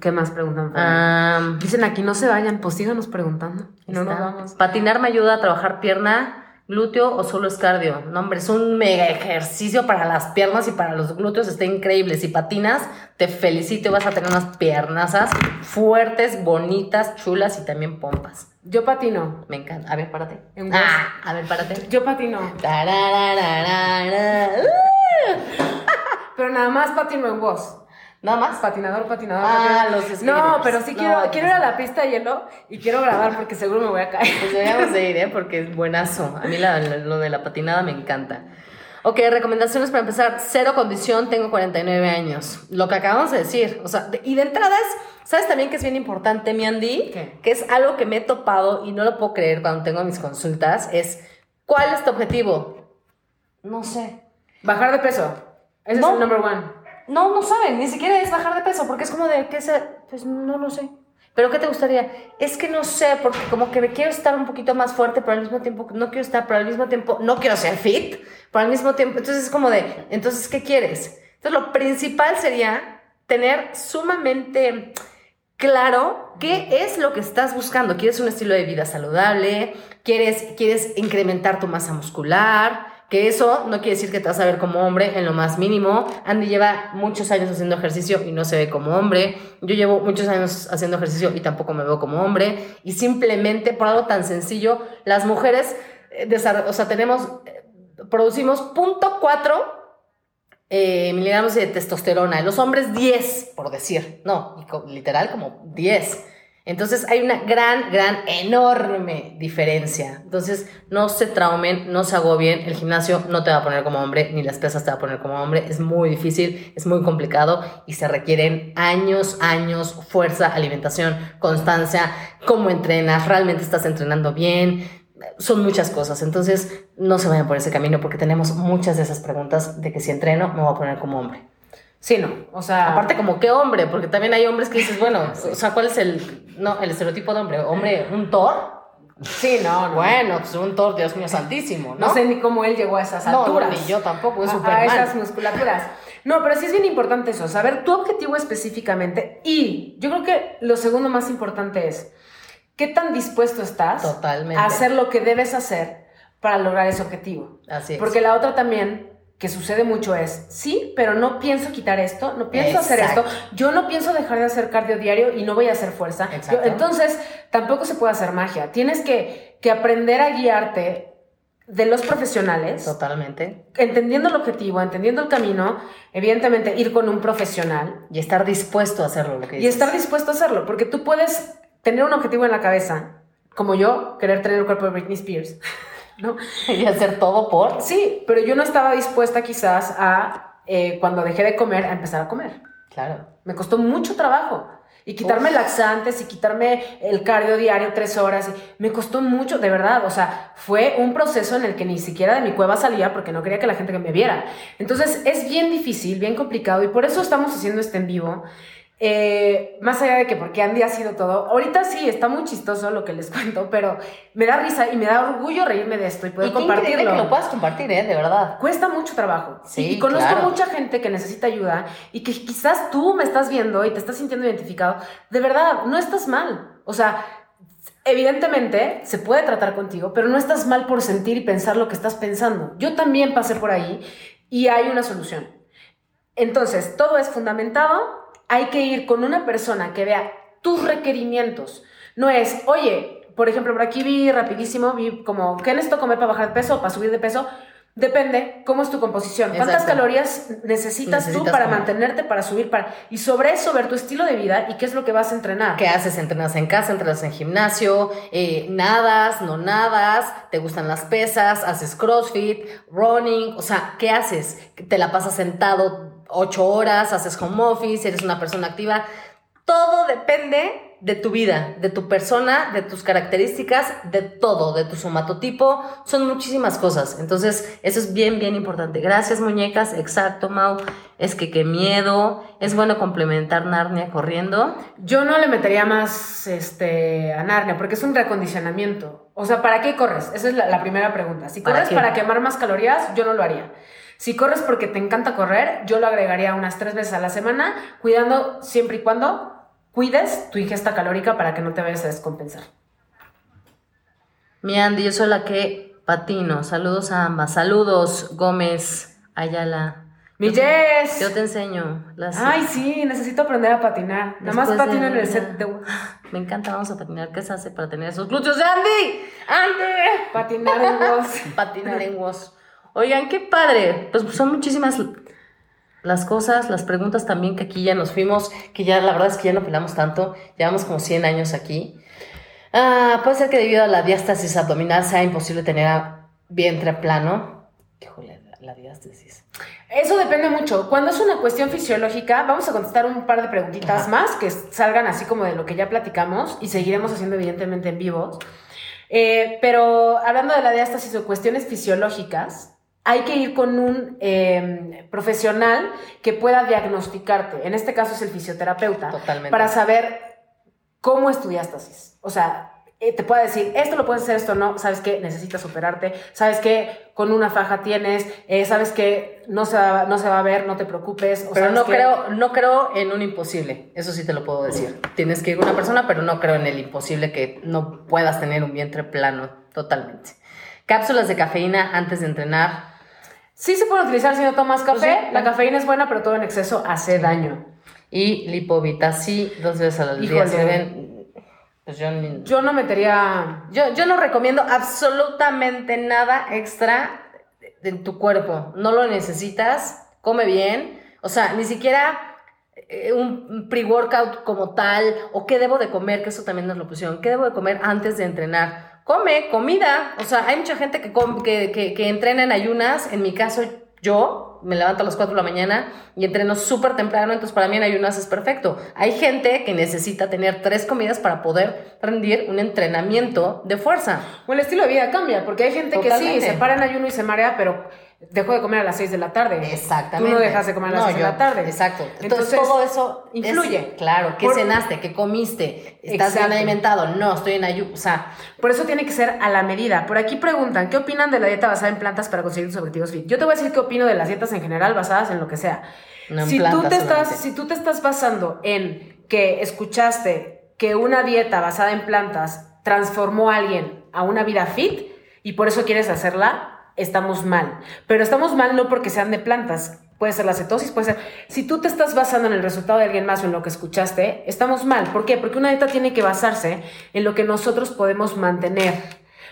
¿Qué más preguntan? Am, Dicen aquí, no se vayan, pues síganos preguntando. No nos vamos. Patinar me ayuda a trabajar pierna, glúteo o solo es cardio. No, hombre, es un mega ejercicio para las piernas y para los glúteos. Está increíble. Si patinas, te felicito. Vas a tener unas piernazas fuertes, bonitas, chulas y también pompas. Yo patino. Me encanta. A ver, párate. En Ah, a ver, párate. Yo patino. Pero nada más patino en voz. Nada más. Patinador, patinador. Ah, patinador. los skaters. No, pero sí quiero, pues quiero ir a la pista de hielo y quiero grabar porque seguro me voy a caer. Pues deberíamos de ir, ¿eh? Porque es buenazo. A mí la- la- lo de la patinada me encanta. Ok, recomendaciones para empezar. Cero condición, tengo 49 años. Lo que acabamos de decir. O sea, de- y de entrada es, ¿sabes también que es bien importante, mi Andy? ¿Qué? Que es algo que me he topado y no lo puedo creer cuando tengo mis consultas. Es, ¿cuál es tu objetivo? No sé. Bajar de peso. Ese No. es el number one. No, no saben, ni siquiera es bajar de peso, porque es como de, ¿qué se? Pues no lo sé. ¿Pero qué te gustaría? Es que no sé, porque como que me quiero estar un poquito más fuerte, pero al mismo tiempo no quiero estar, pero al mismo tiempo no quiero ser fit, pero al mismo tiempo, entonces es como de, entonces, ¿qué quieres? Entonces lo principal sería tener sumamente claro qué es lo que estás buscando. ¿Quieres un estilo de vida saludable? ¿Quieres, quieres incrementar tu masa muscular? Que eso no quiere decir que te vas a ver como hombre en lo más mínimo. Andy lleva muchos años haciendo ejercicio y no se ve como hombre. Yo llevo muchos años haciendo ejercicio y tampoco me veo como hombre. Y simplemente por algo tan sencillo, las mujeres, eh, o sea, tenemos, eh, producimos punto cuatro eh, miligramos de testosterona. Los hombres 10, por decir. No, literal como 10. Entonces hay una gran, gran, enorme diferencia. Entonces no se traumen, no se agobien. El gimnasio no te va a poner como hombre, ni las pesas te va a poner como hombre. Es muy difícil, es muy complicado y se requieren años, años, fuerza, alimentación, constancia, cómo entrenas, realmente estás entrenando bien. Son muchas cosas. Entonces no se vayan por ese camino porque tenemos muchas de esas preguntas de que si entreno me voy a poner como hombre. Sí, no. O sea. Aparte, como qué hombre, porque también hay hombres que dices, bueno, o sea, ¿cuál es el, no, el estereotipo de hombre? ¿Hombre, un Thor? Sí, no, no. Bueno, pues un Thor, Dios mío, santísimo, ¿no? No sé ni cómo él llegó a esas alturas. No, ni yo tampoco, es a, Superman. a esas musculaturas. No, pero sí es bien importante eso, saber tu objetivo específicamente. Y yo creo que lo segundo más importante es qué tan dispuesto estás Totalmente. a hacer lo que debes hacer para lograr ese objetivo. Así es. Porque la otra también que sucede mucho es, sí, pero no pienso quitar esto, no pienso hacer Exacto. esto, yo no pienso dejar de hacer cardio diario y no voy a hacer fuerza. Yo- entonces, tampoco se puede hacer magia. Tienes que, que aprender a guiarte de los profesionales, Totalmente. entendiendo el objetivo, entendiendo el camino, evidentemente ir con un profesional Y estar dispuesto a hacerlo, lo que y estar dispuesto a hacerlo, porque tú puedes tener un objetivo en la cabeza, como yo, querer tener el cuerpo de Britney Spears, ¿no? Y hacer todo por... Sí, pero yo no estaba dispuesta quizás a, eh, cuando dejé de comer, a empezar a comer. Claro. Me costó mucho trabajo. Y quitarme Uf. laxantes y quitarme el cardio diario tres horas. me costó mucho, de verdad. O sea, fue un proceso en el que ni siquiera de mi cueva salía porque no quería que la gente que me viera. Entonces es bien difícil, bien complicado y por eso estamos haciendo este en vivo. Eh, más allá de que porque Andy ha sido todo, ahorita sí está muy chistoso lo que les [laughs] cuento, pero me da risa y me da orgullo reírme de esto y poder y compartirlo. que lo puedas compartir, ¿eh? De verdad. Cuesta mucho trabajo. Sí, y conozco claro. mucha gente que necesita ayuda y que quizás tú me estás viendo y te estás sintiendo identificado. De verdad, no estás mal. O sea, evidentemente se puede tratar contigo, pero no estás mal por sentir y pensar lo que estás pensando. Yo también pasé por ahí y hay una solución. Entonces, todo es fundamentado. Hay que ir con una persona que vea tus requerimientos. No es, oye, por ejemplo, por aquí vi rapidísimo, vi como, ¿qué necesito comer para bajar de peso o para subir de peso? Depende, ¿cómo es tu composición? ¿Cuántas Exacto. calorías necesitas, tú para comer. mantenerte, para subir, para... Y sobre eso ver tu estilo de vida y qué es lo que vas a entrenar. ¿Qué haces? ¿Entrenas en casa? ¿Entrenas en gimnasio? Eh, ¿Nadas? ¿No nadas? ¿Te gustan las pesas? ¿Haces crossfit? ¿Running? O sea, ¿qué haces? ¿Te la pasas sentado ocho horas? ¿Haces home office? ¿Eres una persona activa? Todo depende de tu vida, de tu persona, de tus características, de todo, de tu somatotipo. Son muchísimas cosas. Entonces, eso es bien, bien importante. Gracias, muñecas. Exacto, Mau. Es que qué miedo. Es bueno complementar Narnia corriendo. Yo no le metería más este, a Narnia porque es un reacondicionamiento. O sea, ¿para qué corres? Esa es la, la primera pregunta. Si ¿Para corres qué? para quemar más calorías, yo no lo haría. Si corres porque te encanta correr, yo lo agregaría unas tres veces a la semana, cuidando siempre y cuando cuides tu ingesta calórica para que no te vayas a descompensar. Mi Andy, yo soy la que patino. Saludos a ambas. Saludos, Gómez, Ayala. ¡Mi Yo te-! Yo te enseño. las- Ay, sí, necesito aprender a patinar. Nada más patino en el set de... [gasps] Me encanta, vamos a patinar. ¿Qué se hace para tener esos glúteos de Andy? ¡Andy! [laughs] Patinar en voz. Patinar en voz. Oigan, qué padre. Pues son muchísimas las cosas, las preguntas también que aquí ya nos fuimos, que ya la verdad es que ya no pelamos tanto. Llevamos como 100 años aquí. Ah, puede ser que debido a la diástasis abdominal sea imposible tener a- vientre plano. Híjole, la, la diástasis. Eso depende mucho. Cuando es una cuestión fisiológica, vamos a contestar un par de preguntitas Ajá. más que salgan así como de lo que ya platicamos y seguiremos haciendo evidentemente en vivos. Eh, pero hablando de la diástasis o cuestiones fisiológicas, hay que ir con un eh, profesional que pueda diagnosticarte. En este caso es el fisioterapeuta. Totalmente. Para saber cómo es tu diástasis. O sea, eh, te puede decir, esto lo puedes hacer, esto no, sabes que necesitas operarte, sabes que con una faja tienes, eh, sabes que no se, va, no se va a ver, no te preocupes. o Pero no que- creo, no creo en un imposible, eso sí te lo puedo decir. Tienes que ir con una persona, pero no creo en el imposible que no puedas tener un vientre plano totalmente. Cápsulas de cafeína antes de entrenar. Sí se puede utilizar si no tomas café, Pues sí. la cafeína es buena, pero todo en exceso hace daño. Y lipovita, sí, dos veces al día. Se ven, pues yo, ni- Yo no metería... yo, yo no recomiendo absolutamente nada extra en tu cuerpo. No lo necesitas, come bien. O sea, ni siquiera eh, un pre-workout como tal, o qué debo de comer, que eso también nos lo pusieron, qué debo de comer antes de entrenar. Come comida, o sea, hay mucha gente que, que, que, que entrena en ayunas, en mi caso yo me levanto a las 4 de la mañana y entreno súper temprano, entonces para mí en ayunas es perfecto. Hay gente que necesita tener tres comidas para poder rendir un entrenamiento de fuerza. O el estilo de vida cambia, porque hay gente que sí, se para en ayuno y se marea, pero dejó de comer a las 6 de la tarde. Exactamente. Tú no dejas de comer a las 6 de la tarde. Exacto. Entonces, todo eso influye. claro, ¿qué cenaste? ¿Qué comiste? ¿Estás bien alimentado? No, estoy en ayuno. O sea, por eso tiene que ser a la medida. Por aquí preguntan, ¿qué opinan de la dieta basada en plantas para conseguir tus objetivos fit? Yo te voy a decir qué opino de las dietas en general basadas en lo que sea. si, tú te estás, si tú te estás basando en que escuchaste que una dieta basada en plantas transformó a alguien a una vida fit y por eso quieres hacerla, estamos mal. Pero estamos mal no porque sean de plantas. Puede ser la cetosis, puede ser. Si tú te estás basando en el resultado de alguien más o en lo que escuchaste, estamos mal. ¿Por qué? Porque una dieta tiene que basarse en lo que nosotros podemos mantener,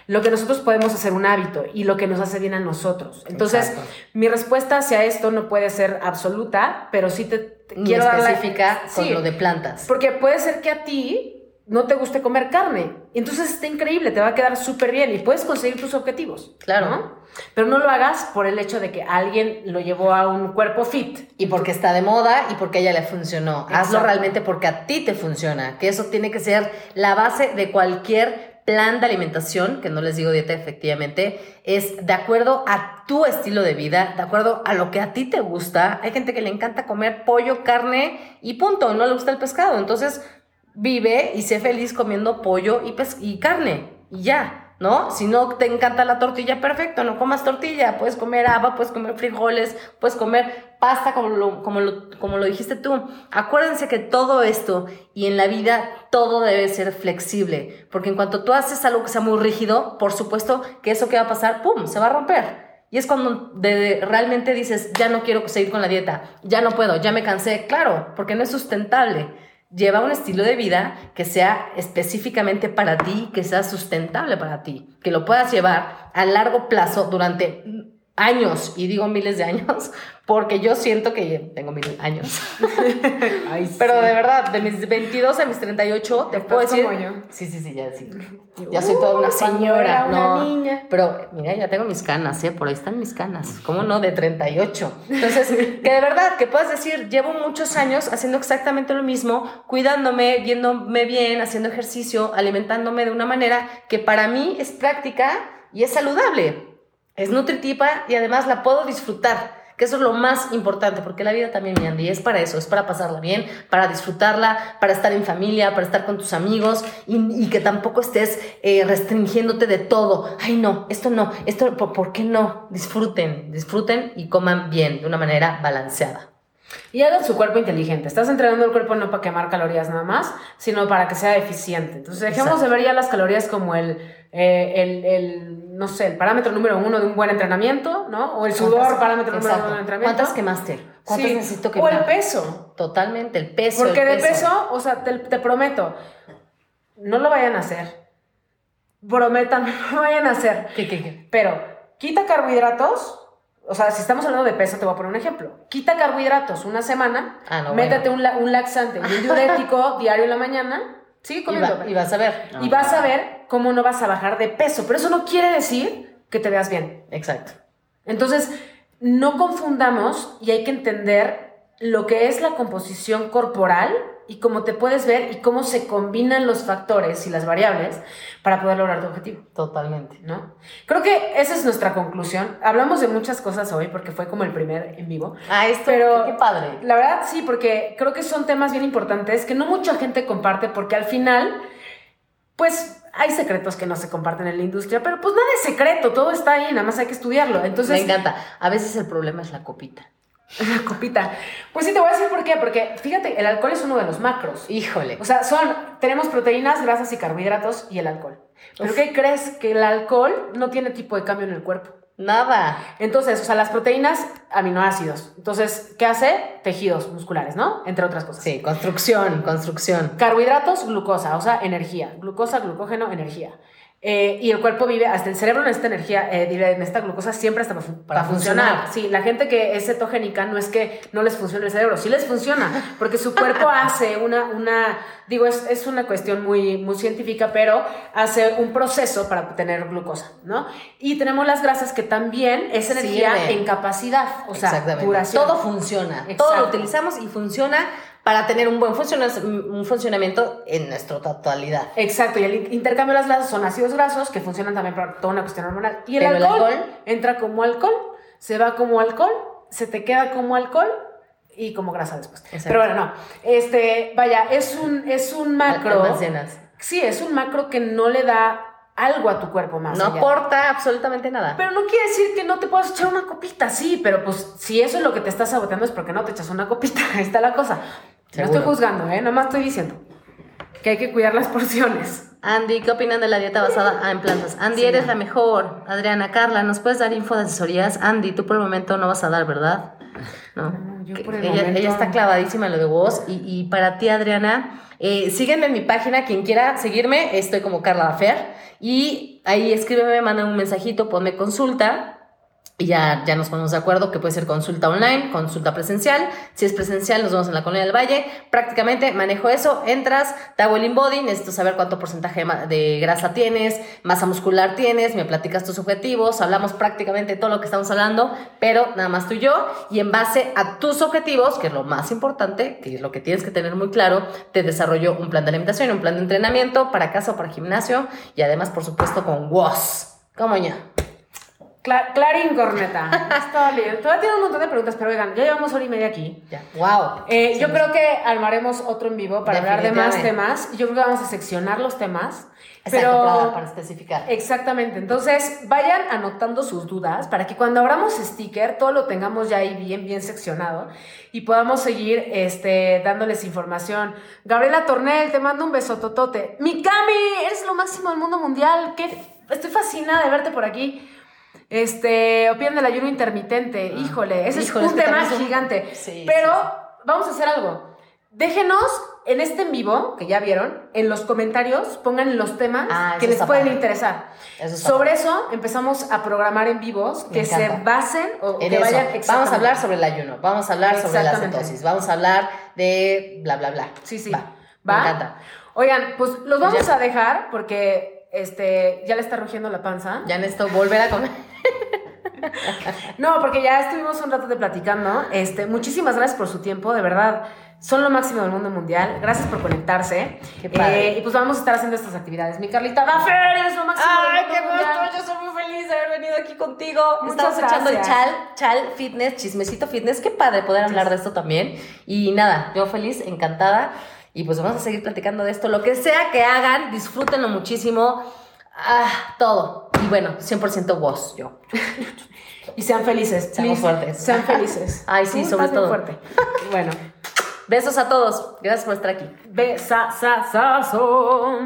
lo que nosotros podemos hacer un hábito y lo que nos hace bien a nosotros. Entonces, mi respuesta hacia esto no puede ser absoluta, pero sí te, quiero específica con lo de plantas. Porque puede ser que a ti no te guste comer carne. Entonces está increíble, te va a quedar súper bien y puedes conseguir tus objetivos. Claro. Pero no lo hagas por el hecho de que alguien lo llevó a un cuerpo fit. Y porque está de moda y porque a ella le funcionó. Hazlo realmente porque a ti te funciona. Que eso tiene que ser la base de cualquier plan de alimentación, que no les digo dieta efectivamente, es de acuerdo a tu estilo de vida, de acuerdo a lo que a ti te gusta. Hay gente que le encanta comer pollo, carne y punto, no le gusta el pescado. Entonces, vive y sé feliz comiendo pollo y, y carne y ya. ¿no? Si no te encanta la tortilla, perfecto, no comas tortilla, puedes comer haba, puedes comer frijoles, puedes comer pasta como lo, como como lo dijiste tú. Acuérdense que todo esto y en la vida todo debe ser flexible, porque en cuanto tú haces algo que sea muy rígido, por supuesto que eso que va a pasar, ¡pum!, se va a romper. Y es cuando realmente dices, ya no quiero seguir con la dieta, ya no puedo, ya me cansé, claro, porque no es sustentable lleva un estilo de vida que sea específicamente para ti, que sea sustentable para ti, que lo puedas llevar a largo plazo durante años, y digo miles de años, [laughs] porque yo siento que tengo mil años. [laughs] Pero de verdad, de mis 22 a mis 38, te puedo decir. Sí, sí, sí, ya sí. Ya soy toda una señora. Una niña. Pero mira, ya tengo mis canas, ¿eh? Por ahí están mis canas. ¿Cómo no? De 38. Entonces, [laughs] que de verdad, que puedas decir, llevo muchos años haciendo exactamente lo mismo, cuidándome, viéndome bien, haciendo ejercicio, alimentándome de una manera que para mí es práctica y es saludable. Es nutritiva y además la puedo disfrutar que eso es lo más importante, porque la vida también, mi Andy, es para eso, es para pasarla bien, para disfrutarla, para estar en familia, para estar con tus amigos y, que tampoco estés eh, restringiéndote de todo. Ay, no, esto no, esto, ¿por qué no? Disfruten, disfruten y coman bien, de una manera balanceada. Y hagan su cuerpo inteligente. Estás entrenando el cuerpo no para quemar calorías nada más, sino para que sea eficiente. Entonces dejemos de ver ya las calorías como el, eh, el, el, no sé, el parámetro número uno de un buen entrenamiento, ¿no? O el sudor, parámetro número uno de un entrenamiento. ¿Cuántas quemaste? ¿Cuántas necesito quemar? O el peso. Totalmente, el peso. Porque de peso, o sea, te, te, prometo, no lo vayan a hacer. Prometan, [laughs] no lo vayan a hacer. ¿Qué, qué, qué? Pero quita carbohidratos o sea, si estamos hablando de peso, te voy a poner un ejemplo. Quita carbohidratos una semana, ah, métete un, un, laxante un diurético [laughs] diario en la mañana, sigue comiendo. Y, vas a ver. y vas a ver cómo no vas a bajar de peso. Pero eso no quiere decir que te veas bien. Exacto. Entonces, no confundamos y hay que entender lo que es la composición corporal y cómo te puedes ver y cómo se combinan los factores y las variables para poder lograr tu objetivo. Totalmente. ¿No? Creo que esa es nuestra conclusión. Hablamos de muchas cosas hoy porque fue como el primer en vivo. Ah, esto, pero qué padre. La verdad sí, porque creo que son temas bien importantes que no mucha gente comparte porque al final, pues hay secretos que no se comparten en la industria, pero pues nada es secreto, todo está ahí, nada más hay que estudiarlo. Entonces, Me encanta. A veces el problema es la copita. [laughs] La copita. Pues sí, te voy a decir por qué. Porque fíjate, el alcohol es uno de los macros. Híjole. O sea, son, tenemos proteínas, grasas y carbohidratos y el alcohol. ¿Por qué crees que el alcohol no tiene tipo de cambio en el cuerpo? Nada. Entonces, o sea, las proteínas, aminoácidos. Entonces, ¿qué hace? Tejidos musculares, ¿no? Entre otras cosas. Sí, construcción, construcción. Carbohidratos, glucosa, o sea, energía. Glucosa, glucógeno, energía. Eh, y el cuerpo vive, hasta el cerebro necesita energía, eh, necesita glucosa siempre hasta para, fu- para funcionar. Sí, la gente que es cetogénica no es que no les funcione el cerebro, sí les funciona, porque su cuerpo [laughs] hace una, una digo, es, es una cuestión muy, muy científica, pero hace un proceso para obtener glucosa, ¿no? Y tenemos las grasas que también es energía en capacidad, o sea, duración. Todo funciona. Exacto. Todo lo utilizamos y funciona para tener un buen funciona- un funcionamiento en nuestra totalidad. Exacto, y el intercambio de las grasas son ácidos grasos que funcionan también para toda una cuestión hormonal. Y el, Pero el alcohol, entra como alcohol, se va como alcohol, se te queda como alcohol y como grasa después. Exacto. Pero bueno, no. Este, vaya, es un, es un macro. Almacenas. Sí, es un macro que no le da algo a tu cuerpo más. No allá. aporta absolutamente nada. Pero no quiere decir que no te puedas echar una copita, sí, pero pues si eso es lo que te está saboteando es porque no te echas una copita, [laughs] ahí está la cosa. No estoy juzgando, ¿eh? Nomás estoy diciendo que hay que cuidar las [laughs] porciones. Andy, ¿qué opinan de la dieta basada [laughs] en plantas? Andy, Sí, eres no. la mejor. Adriana, Carla, ¿nos puedes dar info de asesorías? Andy, tú por el momento no vas a dar, ¿verdad? No. Yo por el ella, momento- ella está clavadísima en lo de vos. Y, y para ti, Adriana, eh, sígueme en mi página. Quien quiera seguirme, estoy como Carla Fer. Y ahí escríbeme, manda un mensajito, ponme consulta. Ya, ya nos ponemos de acuerdo que puede ser consulta online, consulta presencial. Si es presencial, nos vemos en la Colonia del Valle. Prácticamente manejo eso. Entras, te hago el inbody, necesito saber cuánto porcentaje de grasa tienes, masa muscular tienes, me platicas tus objetivos, hablamos prácticamente todo lo que estamos hablando, pero nada más tú y yo. Y en base a tus objetivos, que es lo más importante, que es lo que tienes que tener muy claro, te desarrollo un plan de alimentación, un plan de entrenamiento para casa o para gimnasio. Y además, por supuesto, con WOS. ¿Cómo ya? Cla- Clarín Corneta. [laughs] Está bien. Todavía tiene un montón de preguntas, pero oigan, ya llevamos hora y media aquí. Ya. ¡Wow! Eh, yo creo que armaremos otro en vivo para hablar de más temas. Yo creo que vamos a seccionar los temas. Exacto, pero para, para especificar. Exactamente, entonces vayan anotando sus dudas para que cuando abramos sticker todo lo tengamos ya ahí bien, bien seccionado y podamos seguir este, dándoles información. Gabriela Tornel, te mando un beso totote. Mi Cami, eres lo máximo del mundo mundial. Qué, estoy fascinada de verte por aquí. Este, opinan del ayuno intermitente. Híjole, ese Ah. Híjole, es es un que tema también es un- gigante. Sí, Pero sí, vamos a hacer algo. Déjenos en este en vivo, que ya vieron, en los comentarios pongan los temas Ah, que les pueden padre. interesar. Eso Sobre eso empezamos a programar en vivos que se basen o En que eso. vayan Vamos a hablar sobre el ayuno, vamos a hablar sobre la cetosis, vamos a hablar de bla, bla, bla. Sí, sí. Va, ¿Va? Me encanta. Oigan, pues los Pues vamos ya. a dejar porque este ya le está rugiendo la panza. Ya necesito volver a comer. No, porque ya estuvimos un rato de platicando. Este, muchísimas gracias por su tiempo, de verdad. Son lo máximo del mundo mundial. Gracias por conectarse. Qué padre. Eh, y pues vamos a estar haciendo estas actividades. Mi Carlita Daffer, eres lo máximo del mundo mundial. Yo soy muy feliz de haber venido aquí contigo. Muchas Estamos echando el gracias. chal, chal fitness, chismecito fitness. Qué padre poder hablar de esto también. Y nada, yo feliz, encantada. Y pues vamos a seguir platicando de esto. Lo que sea que hagan, disfrútenlo muchísimo. Ah, todo. Y bueno, 100% vos, yo. [laughs] Y sean felices. Seamos fuertes. Sean [laughs] felices. Ay, sí, sobre todo. fuerte. Bueno. Besos a todos. Gracias por estar aquí. Besasasazo.